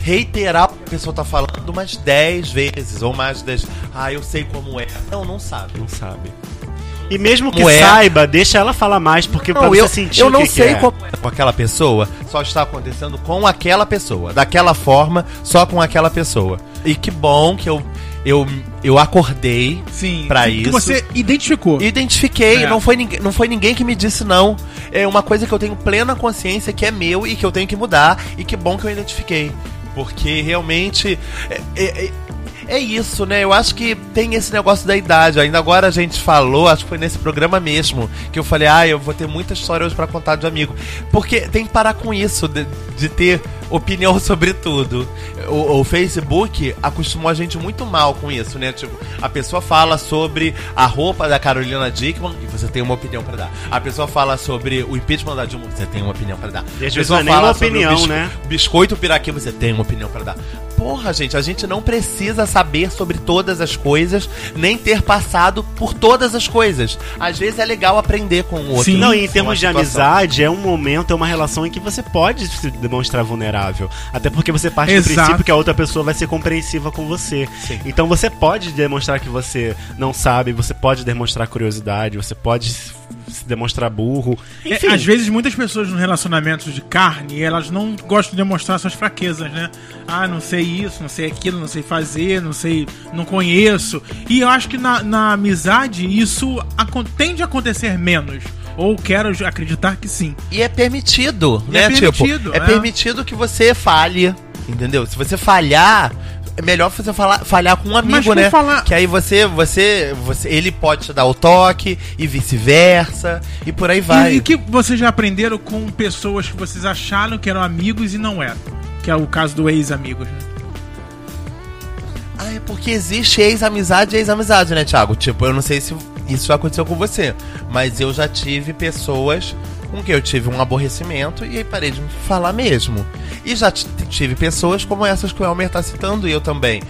reiterar o que a pessoa tá falando umas 10 vezes, ou mais de 10. Ah, eu sei como é. Não, não sabe. Não sabe. E mesmo que é? saiba, deixa ela falar mais, porque pra Não, você eu, sentir eu o não que que sei é. como é com aquela pessoa, só está acontecendo com aquela pessoa, daquela forma, só com aquela pessoa. E que bom que eu eu, eu acordei, Sim. Pra que isso. você identificou. identifiquei, É. não foi ninguém, não foi ninguém que me disse não. É uma coisa que eu tenho plena consciência que é meu e que eu tenho que mudar e que bom que eu identifiquei, porque realmente é, é- é- é isso, né? Eu acho que tem esse negócio da idade. Ainda agora a gente falou, acho que foi nesse programa mesmo, que eu falei, ah, eu vou ter muita história hoje pra contar de amigo. Porque tem que parar com isso, de, de ter opinião sobre tudo. O, o Facebook acostumou a gente muito mal com isso, né? Tipo, a pessoa fala sobre a roupa da Carolina Dickman e você tem uma opinião pra dar. A pessoa fala sobre o impeachment da Dilma, você tem uma opinião pra dar. E A pessoa é nem uma sobre o opinião, bisco- né? Biscoito piraquê, você tem uma opinião pra dar. Porra, gente, a gente não precisa saber sobre todas as coisas, nem ter passado por todas as coisas. Às vezes é legal aprender com o outro. Sim. Não, e em termos de amizade, é um momento, é uma relação em que você pode se demonstrar vulnerável. Até porque você parte do Exato. princípio que a outra pessoa vai ser compreensiva com você. Sim. Então você pode demonstrar que você não sabe, você pode demonstrar curiosidade, você pode se demonstrar burro. É, Enfim, às vezes muitas pessoas nos relacionamentos de carne, elas não gostam de demonstrar suas fraquezas, né? Ah, não sei isso, não sei aquilo, não sei fazer, não sei, não conheço. E eu acho que na, na amizade isso tende a acontecer menos. Ou quero acreditar que sim. E é permitido, E né? é permitido, tipo, é, é. permitido que você falhe, entendeu? Se você falhar, é melhor você falar, falhar com um amigo, né? falar- Que aí você, você, você, ele pode te dar o toque e vice-versa e por aí vai. E o que vocês já aprenderam com pessoas que vocês acharam que eram amigos e não eram? Que é o caso do ex-amigos, né? Ah, é porque existe ex-amizade e ex-amizade, né, Thiago? Tipo, eu não sei se isso já aconteceu com você, mas eu já tive pessoas com que eu tive um aborrecimento e aí parei de falar mesmo. E já tive pessoas como essas que o Elmer tá citando e eu também.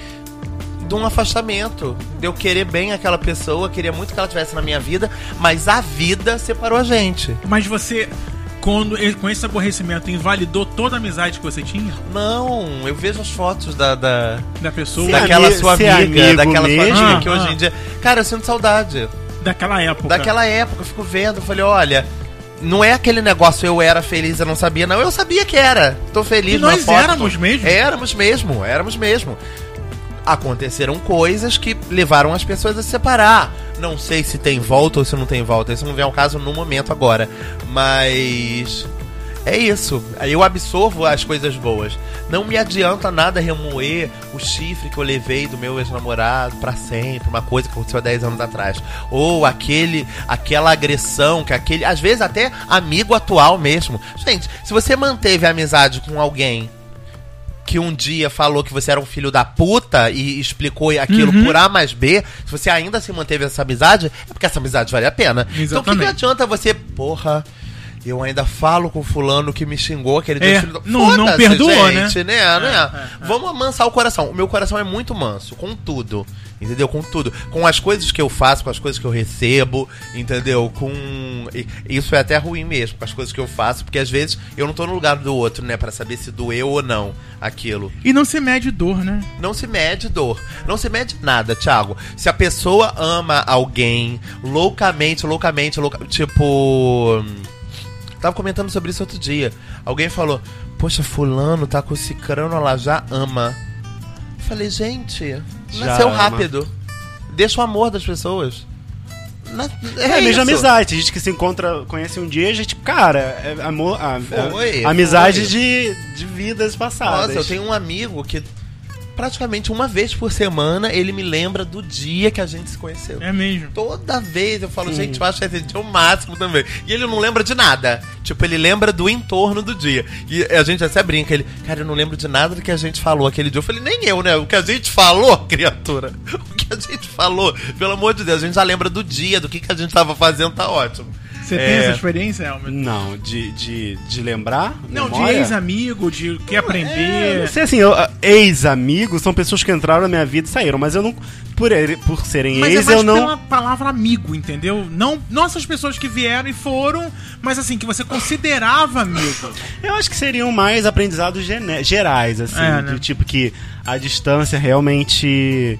De um afastamento, de eu querer bem aquela pessoa, queria muito que ela estivesse na minha vida, mas a vida separou a gente. Mas você, quando, com esse aborrecimento, invalidou toda a amizade que você tinha Não, eu vejo as fotos da- da, da pessoa, Sim. daquela ami- sua amiga, amigo daquela sua mesmo? amiga que Ah, hoje ah. em dia. Cara, eu sinto saudade. daquela época. Daquela época, eu fico vendo, eu falei, olha, não é aquele negócio eu era feliz, eu não sabia, não. Eu sabia que era. Tô feliz E nós foto, éramos tô- mesmo. Éramos mesmo, éramos mesmo. Aconteceram coisas que levaram as pessoas a se separar. Não sei se tem volta ou se não tem volta. Isso não vem ao caso no momento agora. Mas. É isso. Eu absorvo as coisas boas. Não me adianta nada remoer o chifre que eu levei do meu ex-namorado pra sempre, uma coisa que aconteceu há 10 anos atrás. Ou aquele, aquela agressão que aquele, às vezes até amigo atual mesmo. Gente, se você manteve a amizade com alguém que um dia falou que você era um filho da puta e explicou aquilo Uhum. por A mais B, se você ainda se manteve essa amizade, é porque essa amizade vale a pena. Então o que, que Exatamente. adianta você, porra, eu ainda falo com fulano que me xingou aquele É, filho não- não perdoou, gente, né? Não é, é, Vamos amansar o coração. O meu coração é muito manso, com tudo. Entendeu? Com tudo. Com as coisas que eu faço, com as coisas que eu recebo, entendeu? Com. Isso é até ruim mesmo, com as coisas que eu faço, porque às vezes eu não tô no lugar do outro, né? Pra saber se doeu ou não aquilo. E não se mede dor, né? Não se mede dor. Não se mede nada, Thiago. Se a pessoa ama alguém loucamente, loucamente, louca... tipo. Tava comentando sobre isso outro dia. Alguém falou: Poxa, Fulano tá com Cicrano, ela já ama. falei, gente, Já nasceu ama. rápido. Deixa o amor das pessoas. Na- É, a mesma isso. amizade. A gente que se encontra, conhece um dia, a gente, cara, é amor, a, a- Foi, amizade foi. de, de vidas passadas. Nossa, eu tenho um amigo que praticamente uma vez por semana ele me lembra do dia que a gente se conheceu. É mesmo. Toda vez eu falo, gente, eu acho esse dia o máximo também. E ele não lembra de nada. Tipo, ele lembra do entorno do dia. E a gente até brinca, ele, cara, eu não lembro de nada do que a gente falou aquele dia. Eu falei, nem eu, né? O que a gente falou, criatura. O que a gente falou, pelo amor de Deus, a gente já lembra do dia, do que, que a gente tava fazendo, tá ótimo. Você tem É. essa experiência, Elmer? Não, de, de, de lembrar? Não, memória? de ex-amigo, de quer É, aprender. não sei assim, eu- ex-amigos são pessoas que entraram na minha vida e saíram, mas eu não. Por, ele- por serem Mas é ex, mais eu não. pela palavra amigo, entendeu? Não, não essas pessoas que vieram e foram, mas assim, que você considerava amigo. Eu acho que seriam mais aprendizados gene- gerais, assim, É, né? do tipo que a distância realmente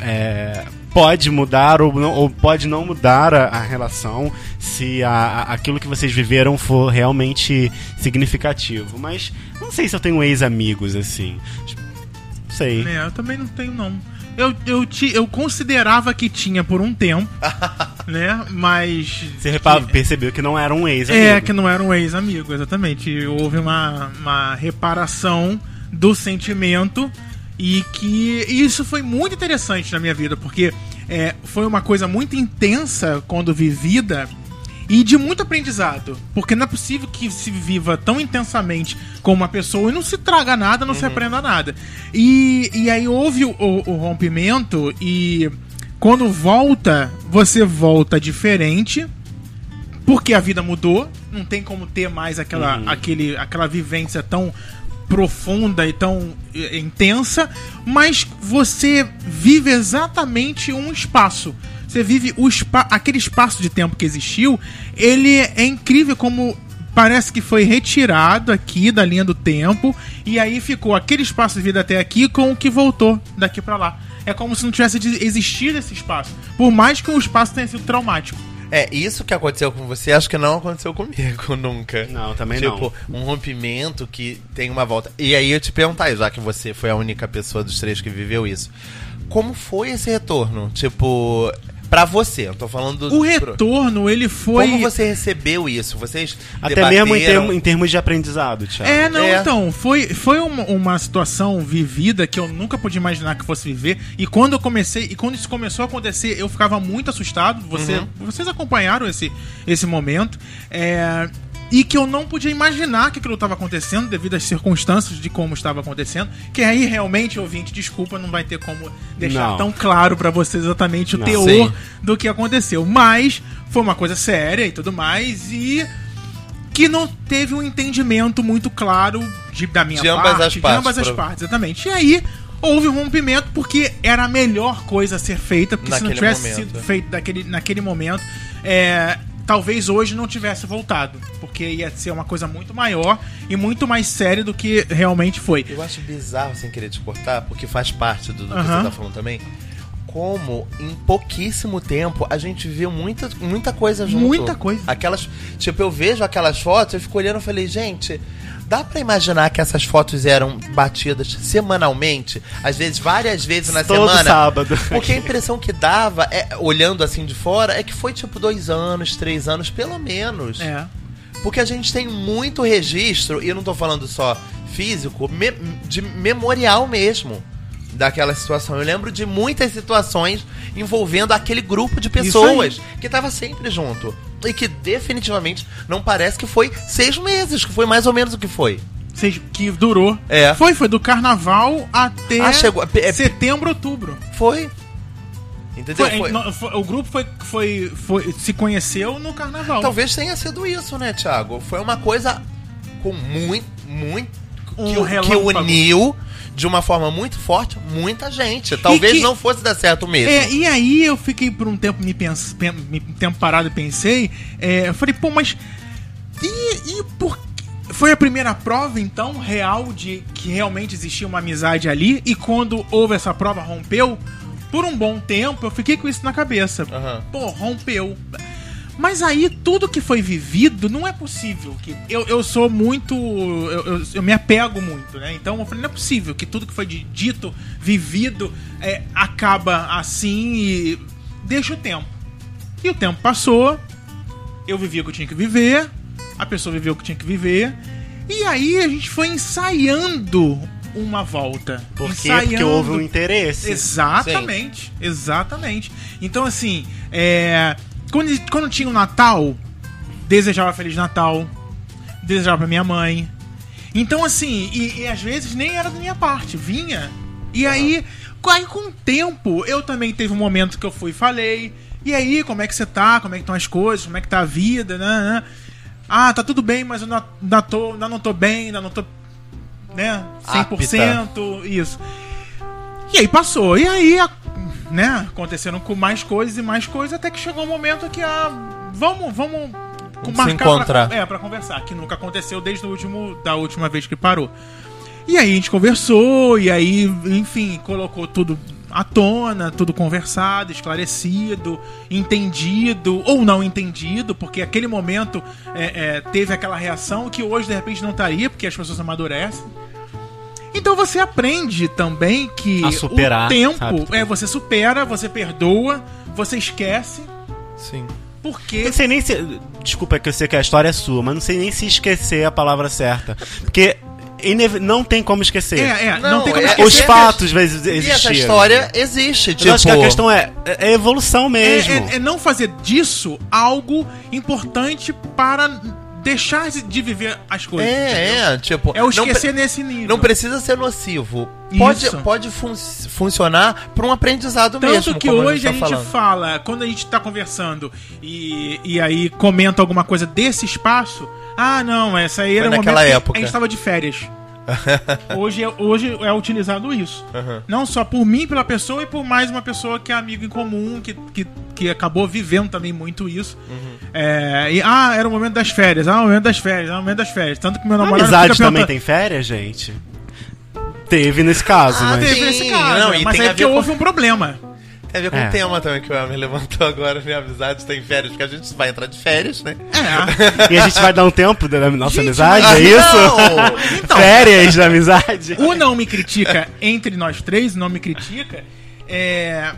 é, pode mudar ou, não- ou pode não mudar a, a relação se a- a- aquilo que vocês viveram for realmente significativo. Mas não sei se eu tenho ex-amigos, assim. Não sei. É, eu também não tenho, não. Eu, eu, ti, eu considerava que tinha por um tempo, né? Mas. Você repa- percebeu que não era um ex-amigo. É, que não era um ex-amigo, exatamente. Houve uma, uma reparação do sentimento e que isso foi muito interessante na minha vida, porque é, foi uma coisa muito intensa quando vivida e de muito aprendizado. Porque não é possível que se viva tão intensamente com uma pessoa e não se traga nada, não se aprenda nada. E, e aí houve o, o- o rompimento e quando volta, você volta diferente porque a vida mudou, não tem como ter mais aquela, aquele, aquela vivência tão profunda e tão intensa, mas você vive exatamente um espaço. Você vive o espa aquele espaço de tempo que existiu, ele é incrível como parece que foi retirado aqui da linha do tempo e aí ficou aquele espaço de vida até aqui com o que voltou daqui pra lá. É como se não tivesse existido esse espaço, por mais que o espaço tenha sido traumático. É, isso que aconteceu com você, acho que não aconteceu comigo nunca. Não, também tipo, um rompimento que tem uma volta. E aí eu te perguntar, já que você foi a única pessoa dos três que viveu isso, como foi esse retorno? Tipo, pra você, eu tô falando do. O retorno, ele foi. Como você recebeu isso? Vocês Até debateram? mesmo em, termo- em termos de aprendizado, Thiago. É, não, É. então, foi, foi uma, uma situação vivida que eu nunca podia imaginar que fosse viver. E quando eu comecei, e quando isso começou a acontecer, eu ficava muito assustado. Você, Vocês acompanharam esse, esse momento. É, e que eu não podia imaginar que aquilo estava acontecendo devido às circunstâncias de como estava acontecendo. Que aí realmente, ouvinte, desculpa, não vai ter como deixar Não. tão claro pra vocês exatamente o Não. teor Sim. do que aconteceu. Mas foi uma coisa séria e tudo mais. E que não teve um entendimento muito claro de, da minha De ambas parte, as de partes, ambas as pro- partes, exatamente. E aí houve um rompimento porque era a melhor coisa a ser feita, porque se não Naquele tivesse momento, sido feito daquele, naquele momento, é, talvez hoje não tivesse voltado, porque ia ser uma coisa muito maior e muito mais séria do que realmente foi. Eu acho bizarro sem querer te cortar, porque faz parte do, do que Aham. você tá falando também. Como em pouquíssimo tempo a gente viu muita, muita coisa junto. Muita coisa. Aquelas. Tipo, eu vejo aquelas fotos, eu fico olhando e falei, gente. Dá pra imaginar que essas fotos eram batidas semanalmente? Às vezes, várias vezes na Todo semana? sábado. Porque a impressão que dava, é, olhando assim de fora, é que foi tipo dois anos, três anos, pelo menos. É. Porque a gente tem muito registro, e eu não tô falando só físico, me- de memorial mesmo daquela situação. Eu lembro de muitas situações envolvendo aquele grupo de pessoas que tava sempre junto. E que definitivamente não parece que foi seis meses, que foi mais ou menos o que foi. Que durou. É. Foi, foi do carnaval até Ah, chegou- é- setembro, outubro. Foi. Entendeu? Foi- Foi- não, foi- o grupo foi, foi, foi, se conheceu no carnaval. Talvez tenha sido isso, né, Thiago? Foi uma coisa com muito, muito. Um que, que uniu de uma forma muito forte muita gente. Talvez que- não fosse dar certo mesmo. É, e aí eu fiquei por um tempo me pens, pen- me- tempo parado e pensei, é, eu falei, pô, mas e, e por que- foi a primeira prova então real de que realmente existia uma amizade ali e quando houve essa prova rompeu por um bom tempo eu fiquei com isso na cabeça. Aham. Pô, rompeu. Mas aí, tudo que foi vivido, não é possível. que Eu, eu sou muito. Eu, eu, eu me apego muito, né? Então eu falei, não é possível que tudo que foi di- dito, vivido, é, acaba assim e deixa o tempo. E o tempo passou, eu vivi o que eu tinha que viver, a pessoa viveu o que tinha que viver, e aí a gente foi ensaiando uma volta. Por quê? ensaiando. Porque houve um interesse. Exatamente, exatamente. Então, assim, é, quando, quando tinha o Natal, desejava Feliz Natal, desejava pra minha mãe. Então, assim, e, e às vezes nem era da minha parte, vinha. E aí, aí, com o tempo, eu também teve um momento que eu fui e falei. E aí, como é que você tá? Como é que estão as coisas? Como é que tá a vida? Né, né? Ah, tá tudo bem, mas eu ainda, ainda, tô, ainda não tô bem, ainda não tô. Né? 100%, isso. E aí passou. E aí, a- né, aconteceram com mais coisas e mais coisas, até que chegou um momento que a. Vamos, vamos. Se encontrar. Pra, é, pra conversar, que nunca aconteceu desde o último, da última vez que parou. E aí a gente conversou, e aí, enfim, colocou tudo à tona, tudo conversado, esclarecido, entendido ou não entendido, porque aquele momento é, é, teve aquela reação que hoje de repente não estaria, porque as pessoas amadurecem. Então você aprende também que A superar, o tempo sabe? é você supera, você perdoa, você esquece, Sim. porque Não sei nem se. Desculpa que eu sei que a história é sua, mas não sei nem se esquecer é a palavra certa. Porque inev- não tem como esquecer. é, é, não, Não, tem como é- esquecer. Os fatos vezes E essa existiram. história existe, Eu tipo... acho que a questão é, é evolução É, mesmo. é- é não fazer disso algo importante para deixar de viver as coisas. É, é, tipo... É o esquecer nesse nível. Não precisa ser nocivo. Pode, Isso. pode fun- funcionar para um aprendizado Tanto mesmo. que como hoje a tá gente falando. fala, quando a gente tá conversando e, e aí comenta alguma coisa desse espaço, ah, não, essa aí era Foi um naquela que época. a gente tava de férias. hoje, é, hoje é utilizado isso. Aham. Não só por mim, pela pessoa, e por mais uma pessoa que é amigo em comum, que, que, que acabou vivendo também muito isso. Uhum. É, e, ah, era o momento das férias, ah, o momento das férias, ah, o momento das férias. Tanto que meu A namorado amizade fica também tem férias, gente? Teve nesse caso, Ah, mas. Teve Sim, esse caso, não, mas tem é porque ver com- houve um problema. Tem a ver com É. o tema também que o Elmer levantou agora, minha amizade tem férias, porque a gente vai entrar de férias, né? É. E a gente vai dar um tempo da nossa Gente, amizade, é isso? Então. Férias da amizade. O Não Me Critica, entre nós três, o Não Me Critica, é...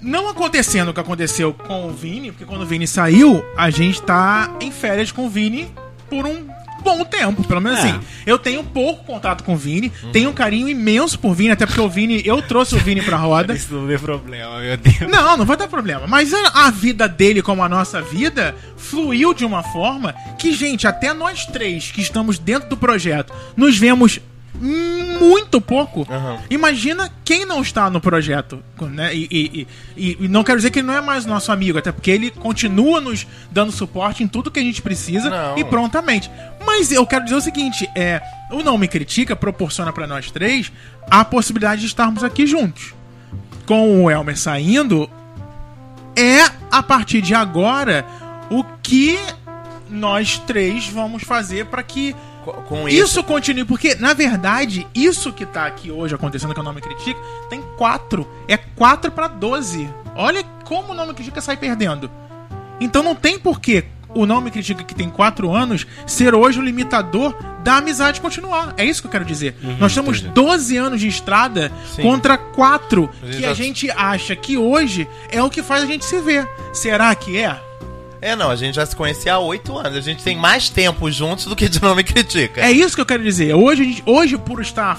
Não acontecendo o que aconteceu com o Vini, porque quando o Vini saiu, a gente tá em férias com o Vini por um bom tempo, pelo menos É. assim. Eu tenho pouco contato com o Vini, tenho um carinho imenso por Vini, até porque o Vini, eu trouxe o Vini pra roda. Isso não dê problema, meu Deus. Não, não vai dar problema. Mas a vida dele, como a nossa vida, fluiu de uma forma que, gente, até nós três que estamos dentro do projeto, nos vemos muito pouco. Aham. Imagina quem não está no projeto, né? E, e- e- e não quero dizer que ele não é mais nosso amigo, até porque ele continua nos dando suporte em tudo que a gente precisa Não. e prontamente. Mas eu quero dizer o seguinte, é, o Não Me Critica proporciona para nós três a possibilidade de estarmos aqui juntos. Com o Elmer saindo, é a partir de agora o que nós três vamos fazer para que Com isso, isso continue, porque, na verdade, isso que tá aqui hoje acontecendo que o Nome Critica, tem 4. É 4 pra 12. Olha como o Nome Critica sai perdendo. Então não tem porquê o Nome Critica, que tem 4 anos, ser hoje o limitador da amizade continuar. É isso que eu quero dizer. Nós temos entendi. 12 anos de estrada Sim. contra 4 A gente que a gente acha que hoje é o que faz a gente se ver. Será que é? É, não, a gente já se conhecia há oito anos. A gente tem mais tempo juntos do que de não me critica. É isso que eu quero dizer. Hoje, gente- hoje por estar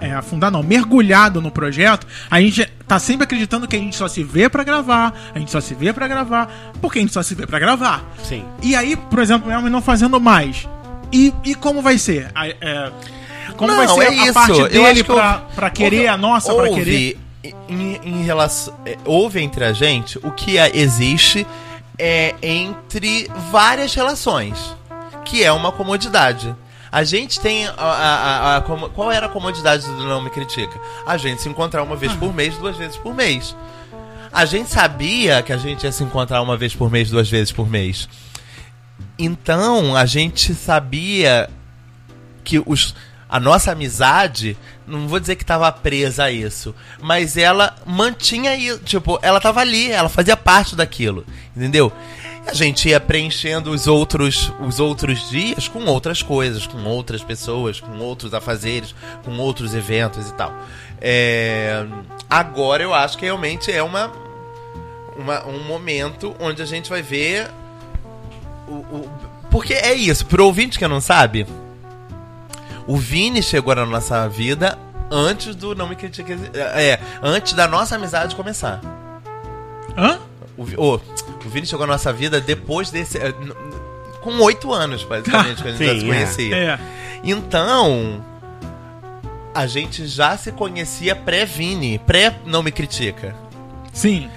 é, afundado, não, mergulhado no projeto, a gente tá sempre acreditando que a gente só se vê pra gravar, a gente só se vê pra gravar, porque a gente só se vê pra gravar. Sim. E aí, por exemplo, Elmer não fazendo mais. E, e como vai ser? A- é, como vai ser a parte Eu dele que pra, pra querer houve- a nossa, pra houve querer? Em, em relação, é, houve entre a gente o que é- existe é entre várias relações, que é uma comodidade. A gente tem a, a- a- qual era a comodidade do não me critica? A gente se encontrar uma vez por mês, duas vezes por mês. A gente sabia que a gente ia se encontrar uma vez por mês, duas vezes por mês. Então, a gente sabia que os a nossa amizade, não vou dizer que tava presa a isso, mas ela mantinha isso, tipo, ela tava ali, ela fazia parte daquilo, entendeu? A gente ia preenchendo os outros, os outros dias com outras coisas, com outras pessoas, com outros afazeres, com outros eventos e tal. É, agora eu acho que realmente é uma, uma- um momento onde a gente vai ver o, o- porque é isso, pro ouvinte que não sabe, o Vini chegou na nossa vida antes do Não Me Critique. É, antes da nossa amizade começar. Hã? O, ô, o Vini chegou na nossa vida depois desse. é, com oito anos, basicamente, que a gente já Sim, se é. conhecia. É. Então. A gente já se conhecia pré-Vini, pré-Não Me Critica. Sim.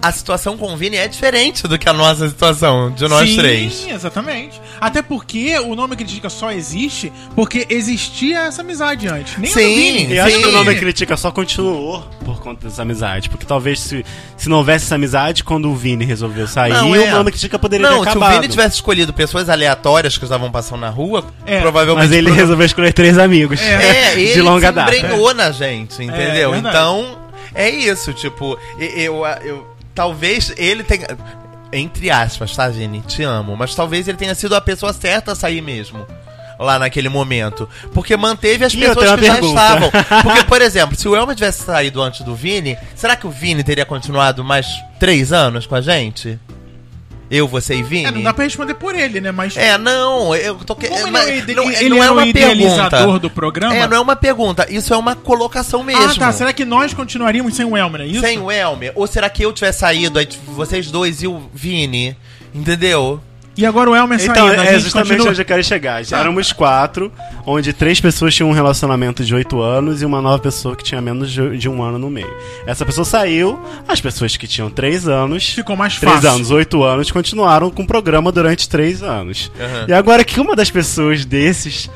A situação com o Vini é diferente do que a nossa situação, de nós Sim, três. exatamente. Até porque o nome Critica só existe porque existia essa amizade antes. Nem Sim, o Vini. E acho Sim. que o nome Critica só continuou por conta dessa amizade. Porque talvez se, se não houvesse essa amizade, quando o Vini resolveu sair, Não, o é. nome Critica poderia Não, ter se o acabado. Vini tivesse escolhido pessoas aleatórias que estavam passando na rua, É, provavelmente. Mas ele pro- resolveu escolher três amigos. É, ele de longa se data. embrenhou na gente, entendeu? É, então, é isso, tipo, e- eu, eu, talvez ele tenha. Entre aspas, tá, Jenny? Te amo. Mas talvez ele tenha sido a pessoa certa a sair mesmo. Lá naquele momento. Porque manteve as E pessoas que uma já pergunta. estavam. Porque, por exemplo, se o Elmer tivesse saído antes do Vini, será que o Vini teria continuado mais três anos com a gente? Eu, você e Vini? É, não dá pra responder por ele, né? Mas É, não, eu tô que... como mas ele, é não, ele não é é uma idealizador pergunta. do programa. É, não é uma pergunta, isso é uma colocação mesmo. Ah, tá. Será que nós continuaríamos sem o Elmer, é isso? Sem o Elmer? Ou será que eu tivesse saído, aí vocês dois e o Vini? Entendeu? E agora o Elmer Então, saindo, a é justamente continua... onde eu quero chegar. Ah. Éramos quatro, onde três pessoas tinham um relacionamento de oito anos e uma nova pessoa que tinha menos de um ano no meio. Essa pessoa saiu, as pessoas que tinham três anos. Ficou mais Três fácil. anos, oito anos, continuaram com o programa durante três anos. Aham. E agora que uma das pessoas desses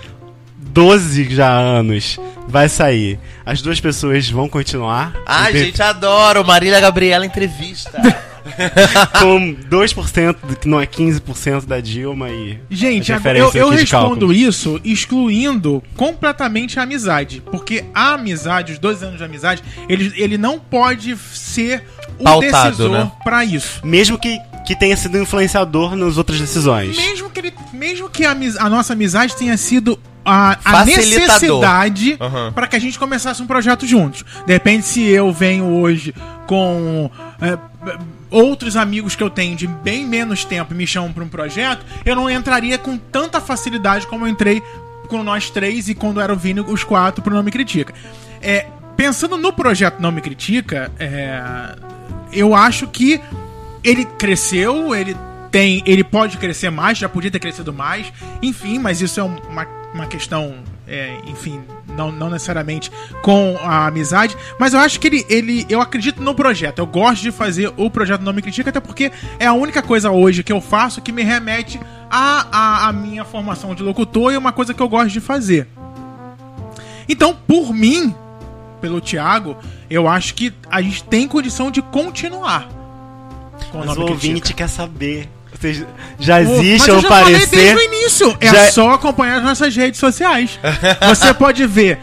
12 já anos vai sair, as duas pessoas vão continuar Ai, Ente- gente, adoro. Marília Gabriela entrevista. com 2%, que não é 15% da Dilma e. Gente, agora, eu, eu respondo cálculo. isso excluindo completamente a amizade. Porque a amizade, os dois anos de amizade, ele, ele não pode ser o Pautado, decisor né? pra isso. Mesmo que, que tenha sido influenciador nas outras decisões. Mesmo que, ele, mesmo que a, a nossa amizade tenha sido a, a necessidade Aham. para que a gente começasse um projeto juntos. De repente, se eu venho hoje com é, outros amigos que eu tenho de bem menos tempo me chamam para um projeto, eu não entraria com tanta facilidade como eu entrei com nós três e quando era o Vini, os quatro, pro Não Me Critica. É, pensando no projeto Não Me Critica, é, eu acho que ele cresceu, ele tem, ele pode crescer mais, já podia ter crescido mais, enfim, mas isso é um- uma, uma questão, é, enfim, não, não necessariamente com a amizade, mas eu acho que ele, ele, eu acredito no projeto, eu gosto de fazer o projeto Não Me Critica, até porque é a única coisa hoje que eu faço que me remete à, à, à minha formação de locutor e é uma coisa que eu gosto de fazer. Então, por mim, pelo Thiago, eu acho que a gente tem condição de continuar. Com o Mas o nome ouvinte quer saber. Vocês já existe mas eu um já falei parecer. desde o início. É Já- só acompanhar as nossas redes sociais. Você pode ver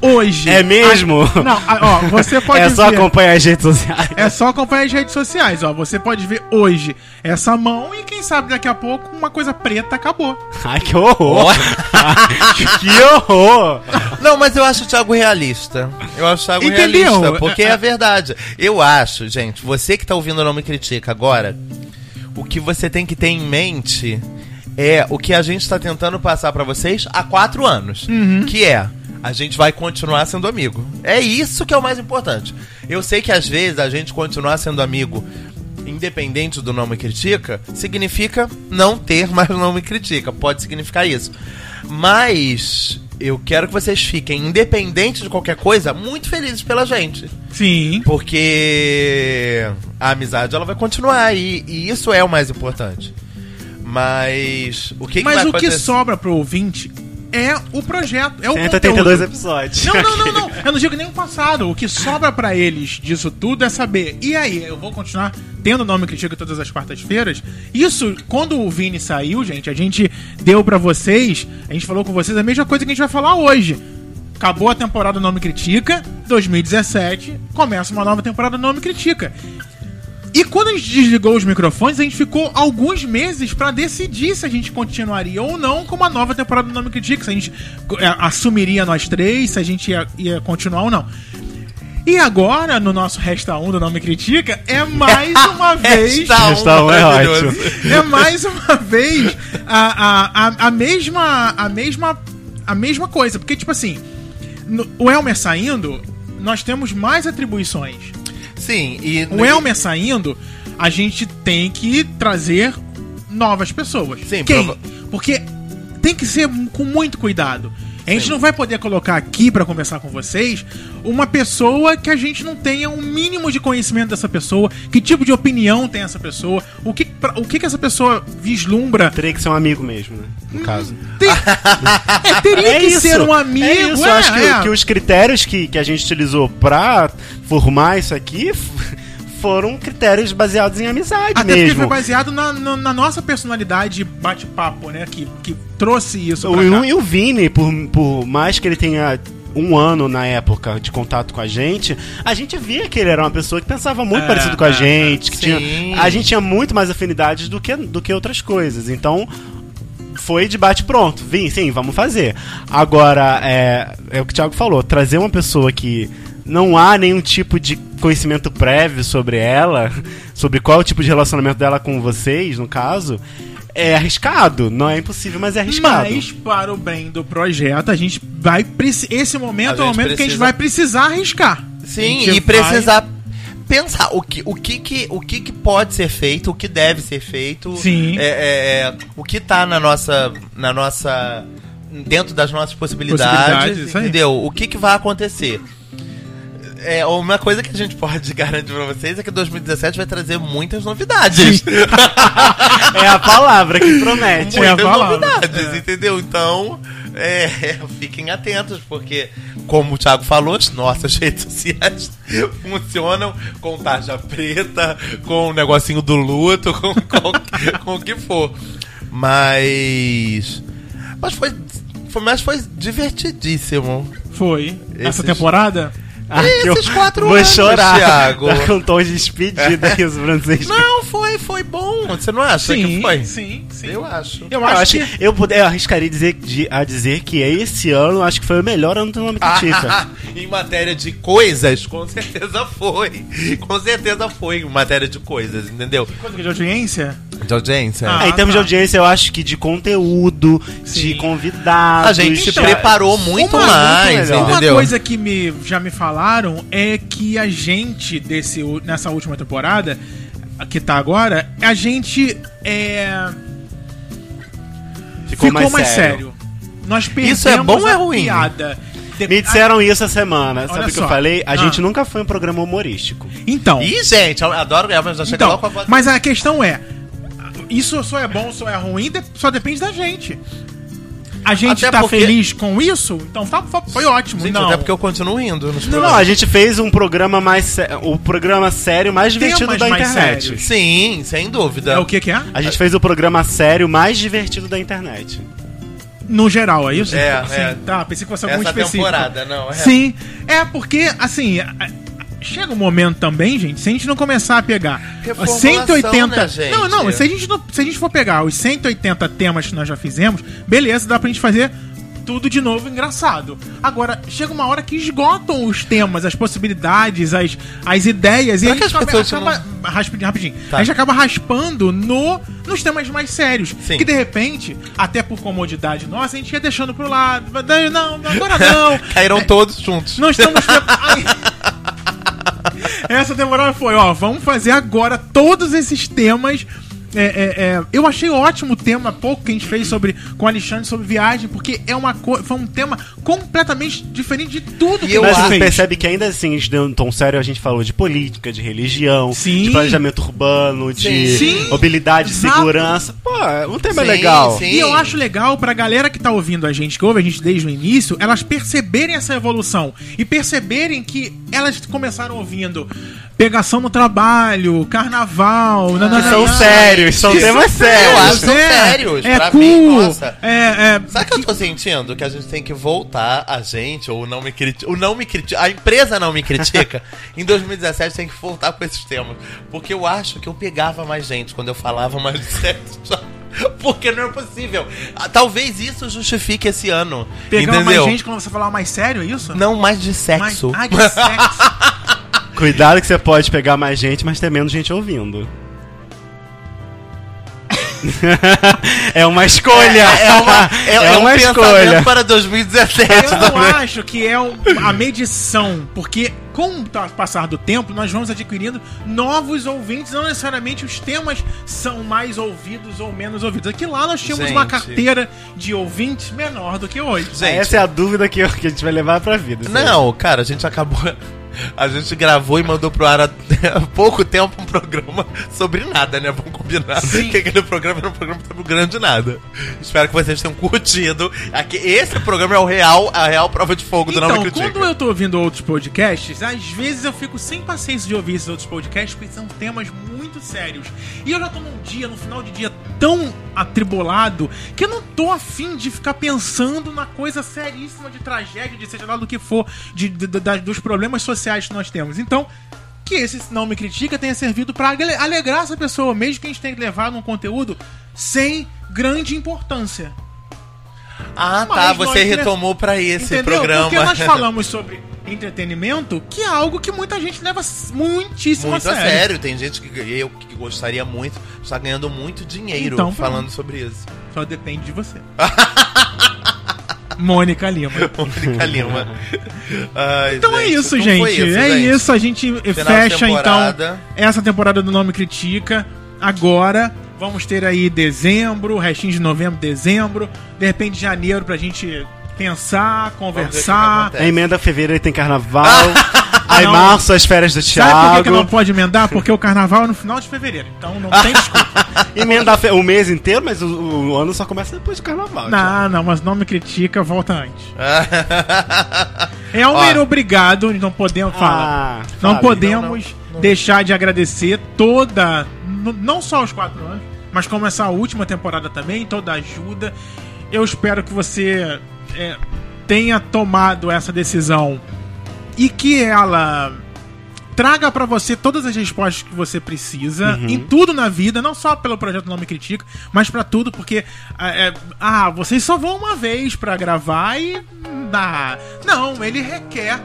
hoje. É mesmo? a- não, a- ó, você pode é só ver. acompanhar as redes sociais. É só acompanhar as redes sociais, ó. Você pode ver hoje essa mão e quem sabe daqui a pouco uma coisa preta acabou. Ai, que horror! que horror! Não, mas eu acho o Thiago realista. Eu acho o Thiago Entendeu? realista, porque é. a verdade. Eu acho, gente, você que tá ouvindo Não Me Critica agora, o que você tem que ter em mente é o que a gente tá tentando passar pra vocês há quatro anos. Que é, a gente vai continuar sendo amigo. É isso que é o mais importante. Eu sei que às vezes a gente continuar sendo amigo independente do não me critica, significa não ter mais não me critica. Pode significar isso. Mas eu quero que vocês fiquem, independente de qualquer coisa, muito felizes pela gente. Sim. Porque a amizade ela vai continuar e, e isso é o mais importante. Mas o que, que Mas vai o que acontecer? sobra pro ouvinte é o projeto, é o 182 conteúdo. episódios. Não, não, não, não. Eu não digo nem o passado. O que sobra pra eles disso tudo é saber. E aí, eu vou continuar tendo o nome Critica todas as quartas-feiras. Isso, quando o Vini saiu, gente, a gente deu pra vocês, a gente falou com vocês a mesma coisa que a gente vai falar hoje. acabou a temporada Não Me Critica, 2017, começa uma nova temporada Não Me Critica. E quando a gente desligou os microfones, a gente ficou alguns meses pra decidir se a gente continuaria ou não com uma nova temporada do Não Me Critica, se a gente é, assumiria nós três, se a gente ia, ia continuar ou não. E agora, no nosso Resta 1 do Não Me Critica, é mais uma vez. Resta um, Resta um é maravilhoso. ótimo. É mais uma vez a, a, a, a mesma a mesma a mesma coisa, porque tipo assim, no- o Elmer saindo, nós temos mais atribuições. Sim, e. O Elmer saindo, a gente tem que trazer novas pessoas. Sim, Quem? prova- Porque tem que ser com muito cuidado. A gente não vai poder colocar aqui pra conversar com vocês uma pessoa que a gente não tenha um mínimo de conhecimento dessa pessoa, que tipo de opinião tem essa pessoa, o que, pra- o que, que essa pessoa vislumbra. Teria que ser um amigo mesmo, né? No caso. Tem- é, teria que ser um amigo. É isso, é, eu acho que, é. que os critérios que, que a gente utilizou pra formar isso aqui foram critérios baseados em amizade Até porque mesmo. foi baseado na, na- na nossa personalidade bate-papo, né? Que, que trouxe isso O, pra o, e o Vini, por, por mais que ele tenha um ano na época de contato com a gente, a gente via que ele era uma pessoa que pensava muito É, parecido com a é, gente, que Sim. tinha, a gente tinha muito mais afinidades do que, do que outras coisas. Então, foi de bate pronto. Vim, sim, vamos fazer. Agora, é, é o que o Thiago falou, trazer uma pessoa que não há nenhum tipo de conhecimento prévio sobre ela, sobre qual o tipo de relacionamento dela com vocês, no caso, é arriscado. Não é impossível, mas é arriscado. Mas, para o bem do projeto, a gente vai. Esse momento é o momento que a gente precisa- vai precisar arriscar. Sim, e vai- precisar pensar o que, o, que, que, o que, que pode ser feito, o que deve ser feito. Sim. É, é, é, o que tá na nossa. Na nossa. Dentro das nossas possibilidades. Possibilidades, entendeu? O que, que vai acontecer? É, uma coisa que a gente pode garantir pra vocês é que 2017 vai trazer muitas novidades. É a palavra que promete. É muitas palavra. novidades, entendeu? Então, é, fiquem atentos, porque, como o Thiago falou, as nossas redes sociais funcionam com tarja preta, com o negocinho do luto, com, com, com o que for. Mas. Mas foi. foi mas foi divertidíssimo. Foi. Essa Esses- temporada? Ah, eu Esses quatro vou anos, chorar. Thiago. Tá com tom de despedida aqui, os franceses. Não, foi, foi bom. Você não acha sim, que foi? sim, sim. Eu acho. Eu Eu, acho, acho que. que eu, puder- eu arriscaria dizer, de- a dizer que esse ano acho que foi o melhor ano do nome Critica. Ah, em matéria de coisas, com certeza foi. Com certeza foi em matéria de coisas, entendeu? Que de audiência? De audiência. Ah, É, em termos tá. de audiência, eu acho que de conteúdo, Sim. de convidados. A gente se Então, preparou muito uma- mais, muito melhor. Uma entendeu? coisa que me, já me falaram é que a gente, desse, nessa última temporada, que tá agora, a gente é, ficou, ficou, mais, mais, sério. sério. Nós perdemos Isso é bom ou é ruim? piada. Me disseram isso essa semana. Sabe o que eu falei? A Ah. gente nunca foi um programa humorístico. Então, Ih, gente, eu adoro o Elvis, já então logo a voz. mas a questão é, isso só é bom, só é ruim, só depende da gente. A gente Até tá porque- feliz com isso, então tá- foi ótimo. Gente, não. até porque eu continuo rindo nos Não, programas. a gente fez um programa mais sé- o programa sério mais divertido Temas da mais internet. sérios. Sim, sem dúvida. É o que que é? A gente fez o programa sério mais divertido da internet. No geral, é isso? É, Sim, é. Tá, pensei que fosse algum Essa específico. temporada, não, é. Sim, é porque, assim, chega um momento também, gente, se a gente não começar a pegar Reformulação, 180... né, gente? Não, não, se a, gente não, se a gente for pegar os 180 temas que nós já fizemos, beleza, dá pra gente fazer tudo de novo engraçado. Agora, chega uma hora que esgotam os temas, as possibilidades, as, as ideias, e Será a que gente acaba, acaba rapidinho, rapidinho. Tá. A gente acaba raspando no, nos temas mais sérios. Sim. Que de repente, até por comodidade nossa, a gente ia deixando pro lado. Não, agora não. Caíram todos juntos. Não estamos. Ai. Essa temporada foi, ó, vamos fazer agora todos esses temas. É, é, é, eu achei ótimo o tema pouco que a gente fez sobre com o Alexandre sobre viagem, porque é uma foi um tema completamente diferente de tudo E que eu a Mas gente você fez. percebe que ainda assim, a gente deu um tom sério, a gente falou de política, de religião, Sim. de planejamento urbano, de Sim. mobilidade, Exato. segurança. Pô, um tema Sim, legal. sim. E eu acho legal pra galera que tá ouvindo a gente, que ouve a gente desde o início, elas perceberem essa evolução e perceberem que elas começaram ouvindo pegação no trabalho, carnaval, nananana. são sérios, são temas são sérios. Eu acho que são é, sérios. É Pra cu, mim, nossa. É, é, Sabe o que eu tô sentindo? Que a gente tem que voltar, a gente, ou não me critica. O não me critica. A empresa não me critica. em 2017 tem que voltar com esses temas. Porque eu acho que eu pegava mais gente quando eu falava mais de sexo. Porque não é possível. Ah, Talvez isso justifique esse ano. pegar entendeu? mais gente quando você falar mais sério, é isso? Não mais de Mais- sexo. ah, de sexo. Cuidado que você pode pegar mais gente, mas ter menos gente ouvindo. é uma escolha. É, uma, é, é um uma pensamento escolha. para 2017 Eu não também. acho que é a medição, porque com o passar do tempo, nós vamos adquirindo novos ouvintes, não necessariamente os temas são mais ouvidos ou menos ouvidos. Aqui lá nós tínhamos uma Gente. carteira de ouvintes menor do que hoje. Gente, Essa é a dúvida que, que a gente vai levar pra vida. Não, cara, a gente acabou. A gente gravou e mandou pro ar há pouco tempo um programa sobre nada, né? Vamos combinar. Sim. Que aquele programa era um programa sobre grande nada. Espero que vocês tenham curtido. Aqui, esse programa é o real, a real prova de fogo do Não Me Então, Critica. quando eu tô ouvindo outros podcasts, às vezes eu fico sem paciência de ouvir esses outros podcasts, porque são temas muito sérios. E eu já tô num dia, no final de dia, tão atribulado, que eu não tô afim de ficar pensando na coisa seríssima de tragédia, de seja lá do que for, de, de- da- dos problemas sociais que nós temos. Então, que esse Não Me Critica tenha servido ale- alegrar essa pessoa, mesmo que a gente tenha que levar num conteúdo sem grande importância. Ah, tá. Mas Você nós- retomou pra esse Entendeu? programa. Porque nós falamos sobre entretenimento, que é algo que muita gente leva muitíssimo Muito a sério. sério. Tem gente que eu que gostaria muito, está ganhando muito dinheiro Então, falando sobre isso. Só depende de você. Mônica Lima. Mônica Lima. Ai, Então é isso, gente. foi é gente? isso. A gente Final fecha então essa temporada do Nome Critica. Agora vamos ter aí dezembro, restinho de novembro, dezembro, de repente janeiro pra gente pensar, conversar. acontece. Em emenda fevereiro tem carnaval. aí Não. março as férias do Sabe por que que não Thiago. pode emendar? Porque o carnaval é no final de fevereiro. Então não tem desculpa. Emenda fe- o mês inteiro, mas o, o ano só começa depois do carnaval. Thiago. Não, não, mas não me critica, volta antes. Elmer, Ó. obrigado. Não podemos falar. Ah, não fale. podemos não, não. deixar de agradecer toda. Não só os quatro anos, mas como essa última temporada também, toda a ajuda. Eu espero que você é, tenha tomado essa decisão e que ela traga pra você todas as respostas que você precisa em tudo na vida, não só pelo projeto Não Me Critica, mas pra tudo, porque é, é, ah, vocês só vão uma vez pra gravar e dá. Não, ele requer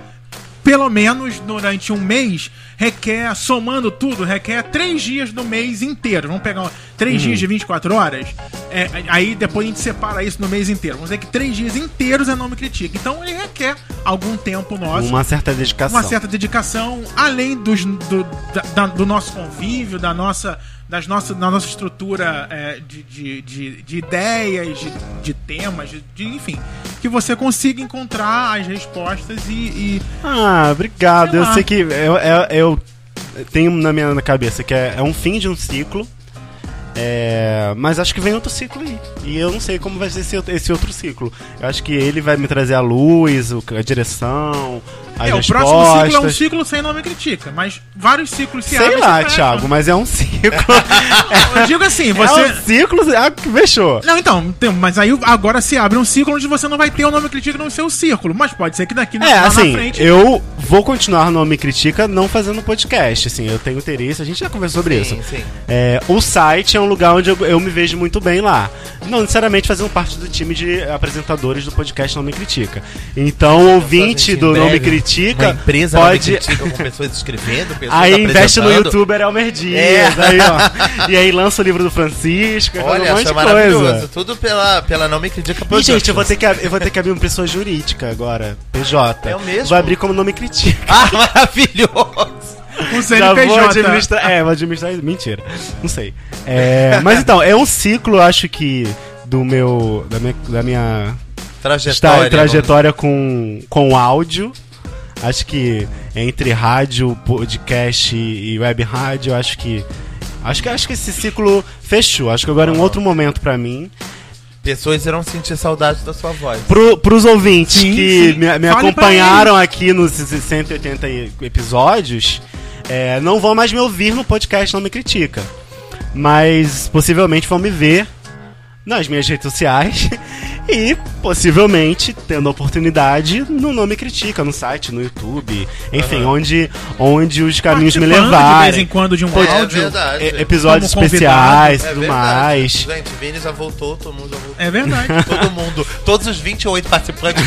pelo menos durante um mês, requer, somando tudo, requer três dias do mês inteiro. Vamos pegar três dias de 24 horas, é, aí depois a gente separa isso no mês inteiro. Vamos dizer que três dias inteiros é não me critica. Então ele requer algum tempo nosso Uma certa dedicação. uma certa dedicação, além dos, do, da- do nosso convívio, da nossa, das nossa, da nossa estrutura é, de, de, de, de ideias, de, de temas, de, de- enfim, que você consiga encontrar as respostas e, e Ah, obrigado. Sei Eu sei que eu, eu, eu tenho na minha cabeça que é, é um fim de um ciclo. É, mas acho que vem outro ciclo aí. E eu não sei como vai ser esse, outro- esse outro ciclo. Eu acho que ele vai me trazer a luz, a direção, as é, o respostas. próximo ciclo é um ciclo sem nome critica, mas vários ciclos se Sei abrem lá. Thiago, mas é um ciclo. Eu digo assim, É você. um ciclo ah, que fechou. Não, então, mas aí agora se abre um ciclo onde você não vai ter o nome critica no seu círculo. Mas pode ser que daqui É, assim, na frente. eu vou continuar no Me Critica não fazendo podcast, assim, eu tenho interesse, a gente já conversou sobre isso. Sim, sim. É, o site é um lugar onde eu, eu me vejo muito bem lá. Não necessariamente fazendo parte do time de apresentadores do podcast Não Me Critica. Então, ouvinte do Não Me breve, Critica Uma empresa não me pode. critica com pessoas escrevendo, pessoas Aí investe no youtuber Elmer Dias, É. aí, ó. E aí lança o livro do Francisco, Olha, um monte isso é de maravilhoso. coisa. Tudo pela, pela Não Me Critica E, gente, eu vou, ter que, eu vou ter que abrir uma pessoa jurídica agora, PJ. É o mesmo? Vou abrir como Não Me Critica. Ah, maravilhoso! Um Já vou CNPJ. administrar. É, vou administrar. Mentira. Não sei. É, mas então, é um ciclo, acho que, do meu. Da minha. Da minha Trajetória. esta- trajetória com, com áudio. Acho que entre rádio, podcast e web rádio, acho que. Acho que, acho que esse ciclo fechou. Acho que agora é um outro momento pra mim. Pessoas irão sentir saudade da sua voz. Pro, pros ouvintes Sim, que sim. me, me acompanharam aqui nos 180 episódios, é, não vão mais me ouvir no podcast Não Me Critica. Mas possivelmente vão me ver nas minhas redes sociais e possivelmente tendo a oportunidade no Não Me Critica, no site, no YouTube, enfim, onde, onde os caminhos me levarem. De vez em quando de um É áudio. verdade. E- episódios especiais e É tudo verdade. mais. Gente, Vini já voltou, todo mundo já voltou. É verdade. Todo mundo, todos os 28 participantes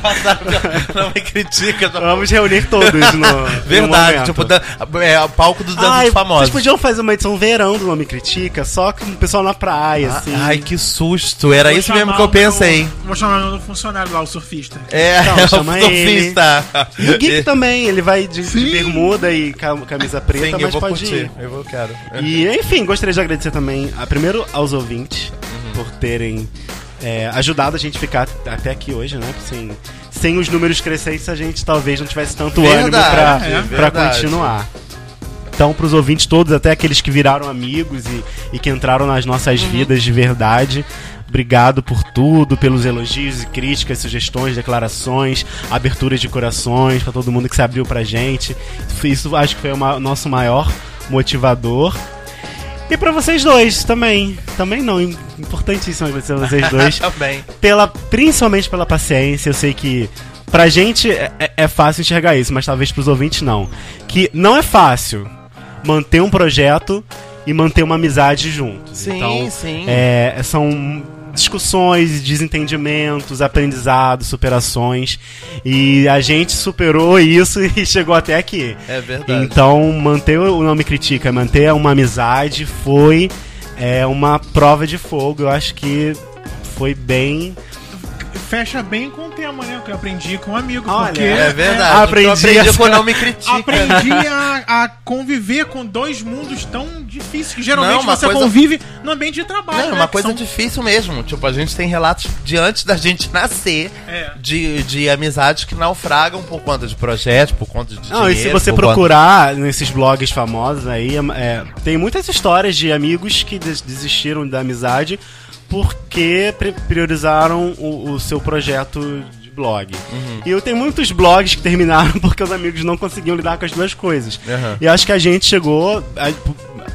passaram pela- não me critica. já- Vamos reunir todos no. no Verdade, momento. tipo, da, é, o palco dos Ai, anos famosos. Vocês podiam fazer uma edição verão do Nome Critica, só com o pessoal na praia, assim. Ai, que susto. Era Vou isso mesmo que eu o Vou chamar o meu funcionário lá, o surfista. É, Então, é o chama ele. surfista. E o Geek também, ele vai de, de bermuda e ca- camisa preta, Sim, eu mas vou pode curtir. ir. Eu vou, quero. E, enfim, gostaria de agradecer também, a, primeiro aos ouvintes, Uhum. por terem é, ajudado a gente a ficar até aqui hoje, né? Sem, sem os números crescentes, a gente talvez não tivesse tanto ânimo Verdade, pra, é pra continuar. Então, pros ouvintes todos, até aqueles que viraram amigos e, e que entraram nas nossas Uhum. vidas de verdade, obrigado por tudo, pelos elogios e críticas, sugestões, declarações, aberturas de corações, pra todo mundo que se abriu pra gente. Isso acho que foi o nosso maior motivador. E pra vocês dois também. Também não, im- importantíssimo agradecer a vocês dois Também. pela principalmente pela paciência. Eu sei que pra gente é, é- é fácil enxergar isso, mas talvez pros ouvintes não. Que não é fácil manter um projeto e manter uma amizade juntos. Sim, então, sim. é, são discussões, desentendimentos, aprendizados, superações. E a gente superou isso e chegou até aqui. É verdade. Então, manter o Não Me Critica, manter uma amizade foi é, uma prova de fogo. Eu acho que foi bem. Fecha bem com o tema, né? Que eu aprendi com um amigo. Olha, porque É verdade. Aprendi eu aprendi essa- quando não me critica. Aprendi a, a conviver com dois mundos tão difíceis que geralmente Não, você coisa- convive no ambiente de trabalho. Não, é né? uma coisa são- difícil mesmo. Tipo, a gente tem relatos de antes da gente nascer É. de, de amizades que naufragam por conta de projetos, por conta de Não, e se você conta- procurar nesses blogs famosos aí, é, tem muitas histórias de amigos que des- desistiram da amizade porque priorizaram o, o seu projeto de blog. Uhum. E eu tenho muitos blogs que terminaram porque os amigos não conseguiam lidar com as duas coisas. Aham. E acho que a gente chegou a,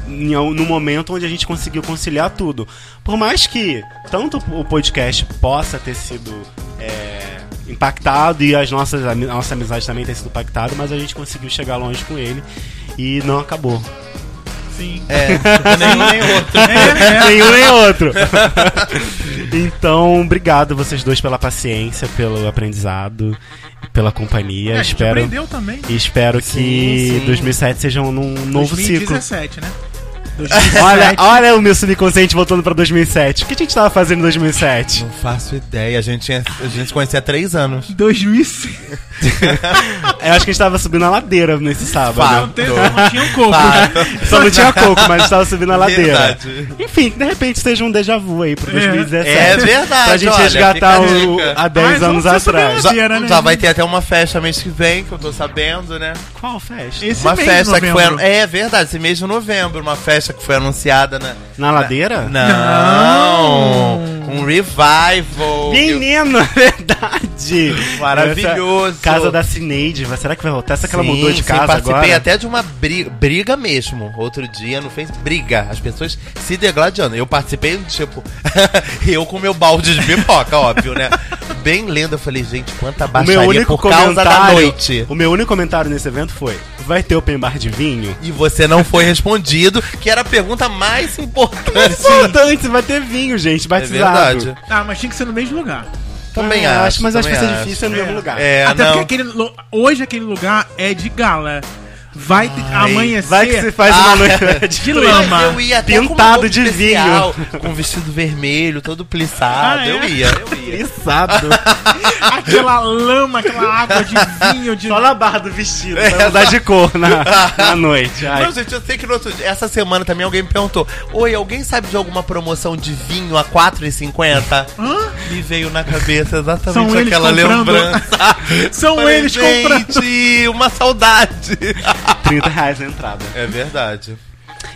no momento onde a gente conseguiu conciliar tudo. Por mais que tanto o podcast possa ter sido é, impactado e as nossas, a nossa amizade também ter sido impactada, mas a gente conseguiu chegar longe com ele e não acabou. Sim. É, tipo, nenhum nem outro. Nenhum nem outro. então, obrigado vocês dois pela paciência, pelo aprendizado, pela companhia. É, a gente espero aprendeu também. e espero que Sim, sim. 2007 seja um um novo ciclo. 2017, né? Olha, olha o meu subconsciente voltando pra 2007. O que a gente tava fazendo em 2007? Não faço ideia. A gente, tinha, a gente se conhecia há três anos. 2006. Eu acho que a gente tava subindo a ladeira nesse sábado. Fato. Não, tinha um coco. Só não tinha coco, mas a gente tava subindo a ladeira. Verdade. Enfim, de repente seja um déjà vu aí pro 2017. É verdade, Pra gente olha, resgatar a o, há 10 Mas anos atrás. Ladeira, né? Já vai ter até uma festa mês que vem, que eu tô sabendo, né? Qual festa? Esse uma mês de festa que foi. novembro. É verdade, esse mês de novembro. Uma festa que foi anunciada na. Na ladeira? Não! Um revival. Menino, é verdade! Maravilhoso. Essa casa da Cineide, vai- será que vai voltar? Será que ela Sim, mudou de sim, casa participei agora? até de uma briga, briga mesmo. Outro dia no Facebook. Briga. As pessoas se degladiando. Eu participei, tipo, eu com meu balde de pipoca, óbvio, né? Bem lendo, eu falei, gente, quanta O baixaria meu único por causa da comentário, noite. o meu único comentário nesse evento foi: vai ter open bar de vinho? E você não foi respondido, que era a pergunta mais importante. Importante, vai ter vinho, gente, É batizado. verdade. Ah, mas tinha que ser no mesmo lugar. Também Ah, acho. mas acho que vai ser difícil ser no É. mesmo lugar. É, Até não. porque aquele, hoje aquele lugar é de gala. Vai Ai, amanhecer. Vai que você faz Ah, uma noite de lama. Eu ia até Pintado com de especial, Com vestido vermelho, todo plissado. Ah, é? Eu ia, eu ia. Içado. Aquela lama, aquela água de vinho, de. Só na barra do vestido, vai mudar de cor na, na noite. Ai, Não, gente, eu sei que no outro dia- essa semana também alguém me perguntou: Oi, alguém sabe de alguma promoção de vinho a R$4,50? Hã? Me veio na cabeça exatamente São eles aquela lembrança. São Falei, eles gente, comprando. uma saudade. 30 reais a entrada. É verdade.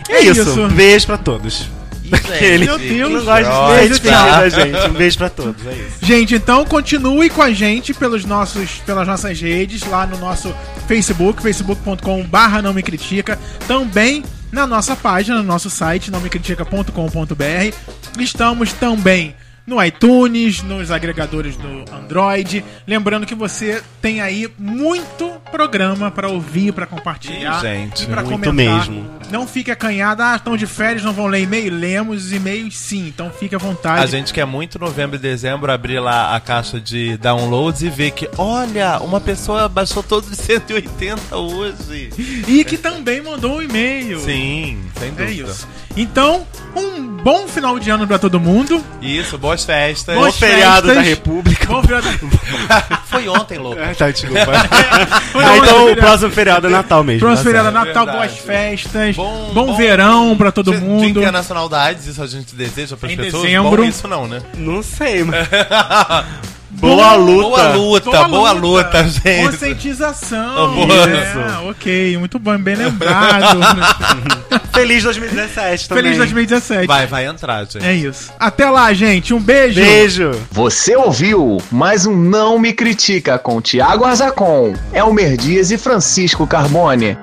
É, É isso. isso. Beijo pra todos. Aquele Meu Deus. não gosta de da gente. Um beijo pra todos, é isso. Gente, então continue com a gente pelos nossos, pelas nossas redes, lá no nosso Facebook, facebook.com barra não me critica, também na nossa página, no nosso site, não me critica.com.br. Estamos também no iTunes, nos agregadores do Android. Lembrando que você tem aí muito programa para ouvir, para compartilhar gente, e para muito comentar. mesmo. Não fique acanhado, ah, estão de férias, não vão ler e-mail. Lemos os e-mails sim, então fique à vontade. A gente quer muito novembro e dezembro abrir lá a caixa de downloads e ver que, olha, uma pessoa baixou todos os 180 hoje. E que também mandou um e-mail. Sim, sem dúvida. É isso. Então, um bom final de ano pra todo mundo. Isso, boas festas. Bom feriado da República. Bom feriado. Foi ontem, louco. Ah, tá, desculpa. Foi ah, então o próximo feriado é Natal mesmo. Próximo tá feriado certo. Natal, Verdade. boas festas. Bom- Bom, bom- verão pra todo Dia- Dia mundo. Internacional da AIDS, isso a gente deseja para as Em pessoas. dezembro. Bom, isso não, né? Não sei, mas... Boa luta. Boa luta, boa, luta, gente. Conscientização. Oh, boa. É, ok, muito bom, bem lembrado. Feliz 2017 também. Feliz 2017. Vai, vai entrar, gente. É isso. Até lá, gente. Um beijo. Beijo. Você ouviu mais um Não Me Critica com Tiago Arzacon, Elmer Dias e Francisco Carbone.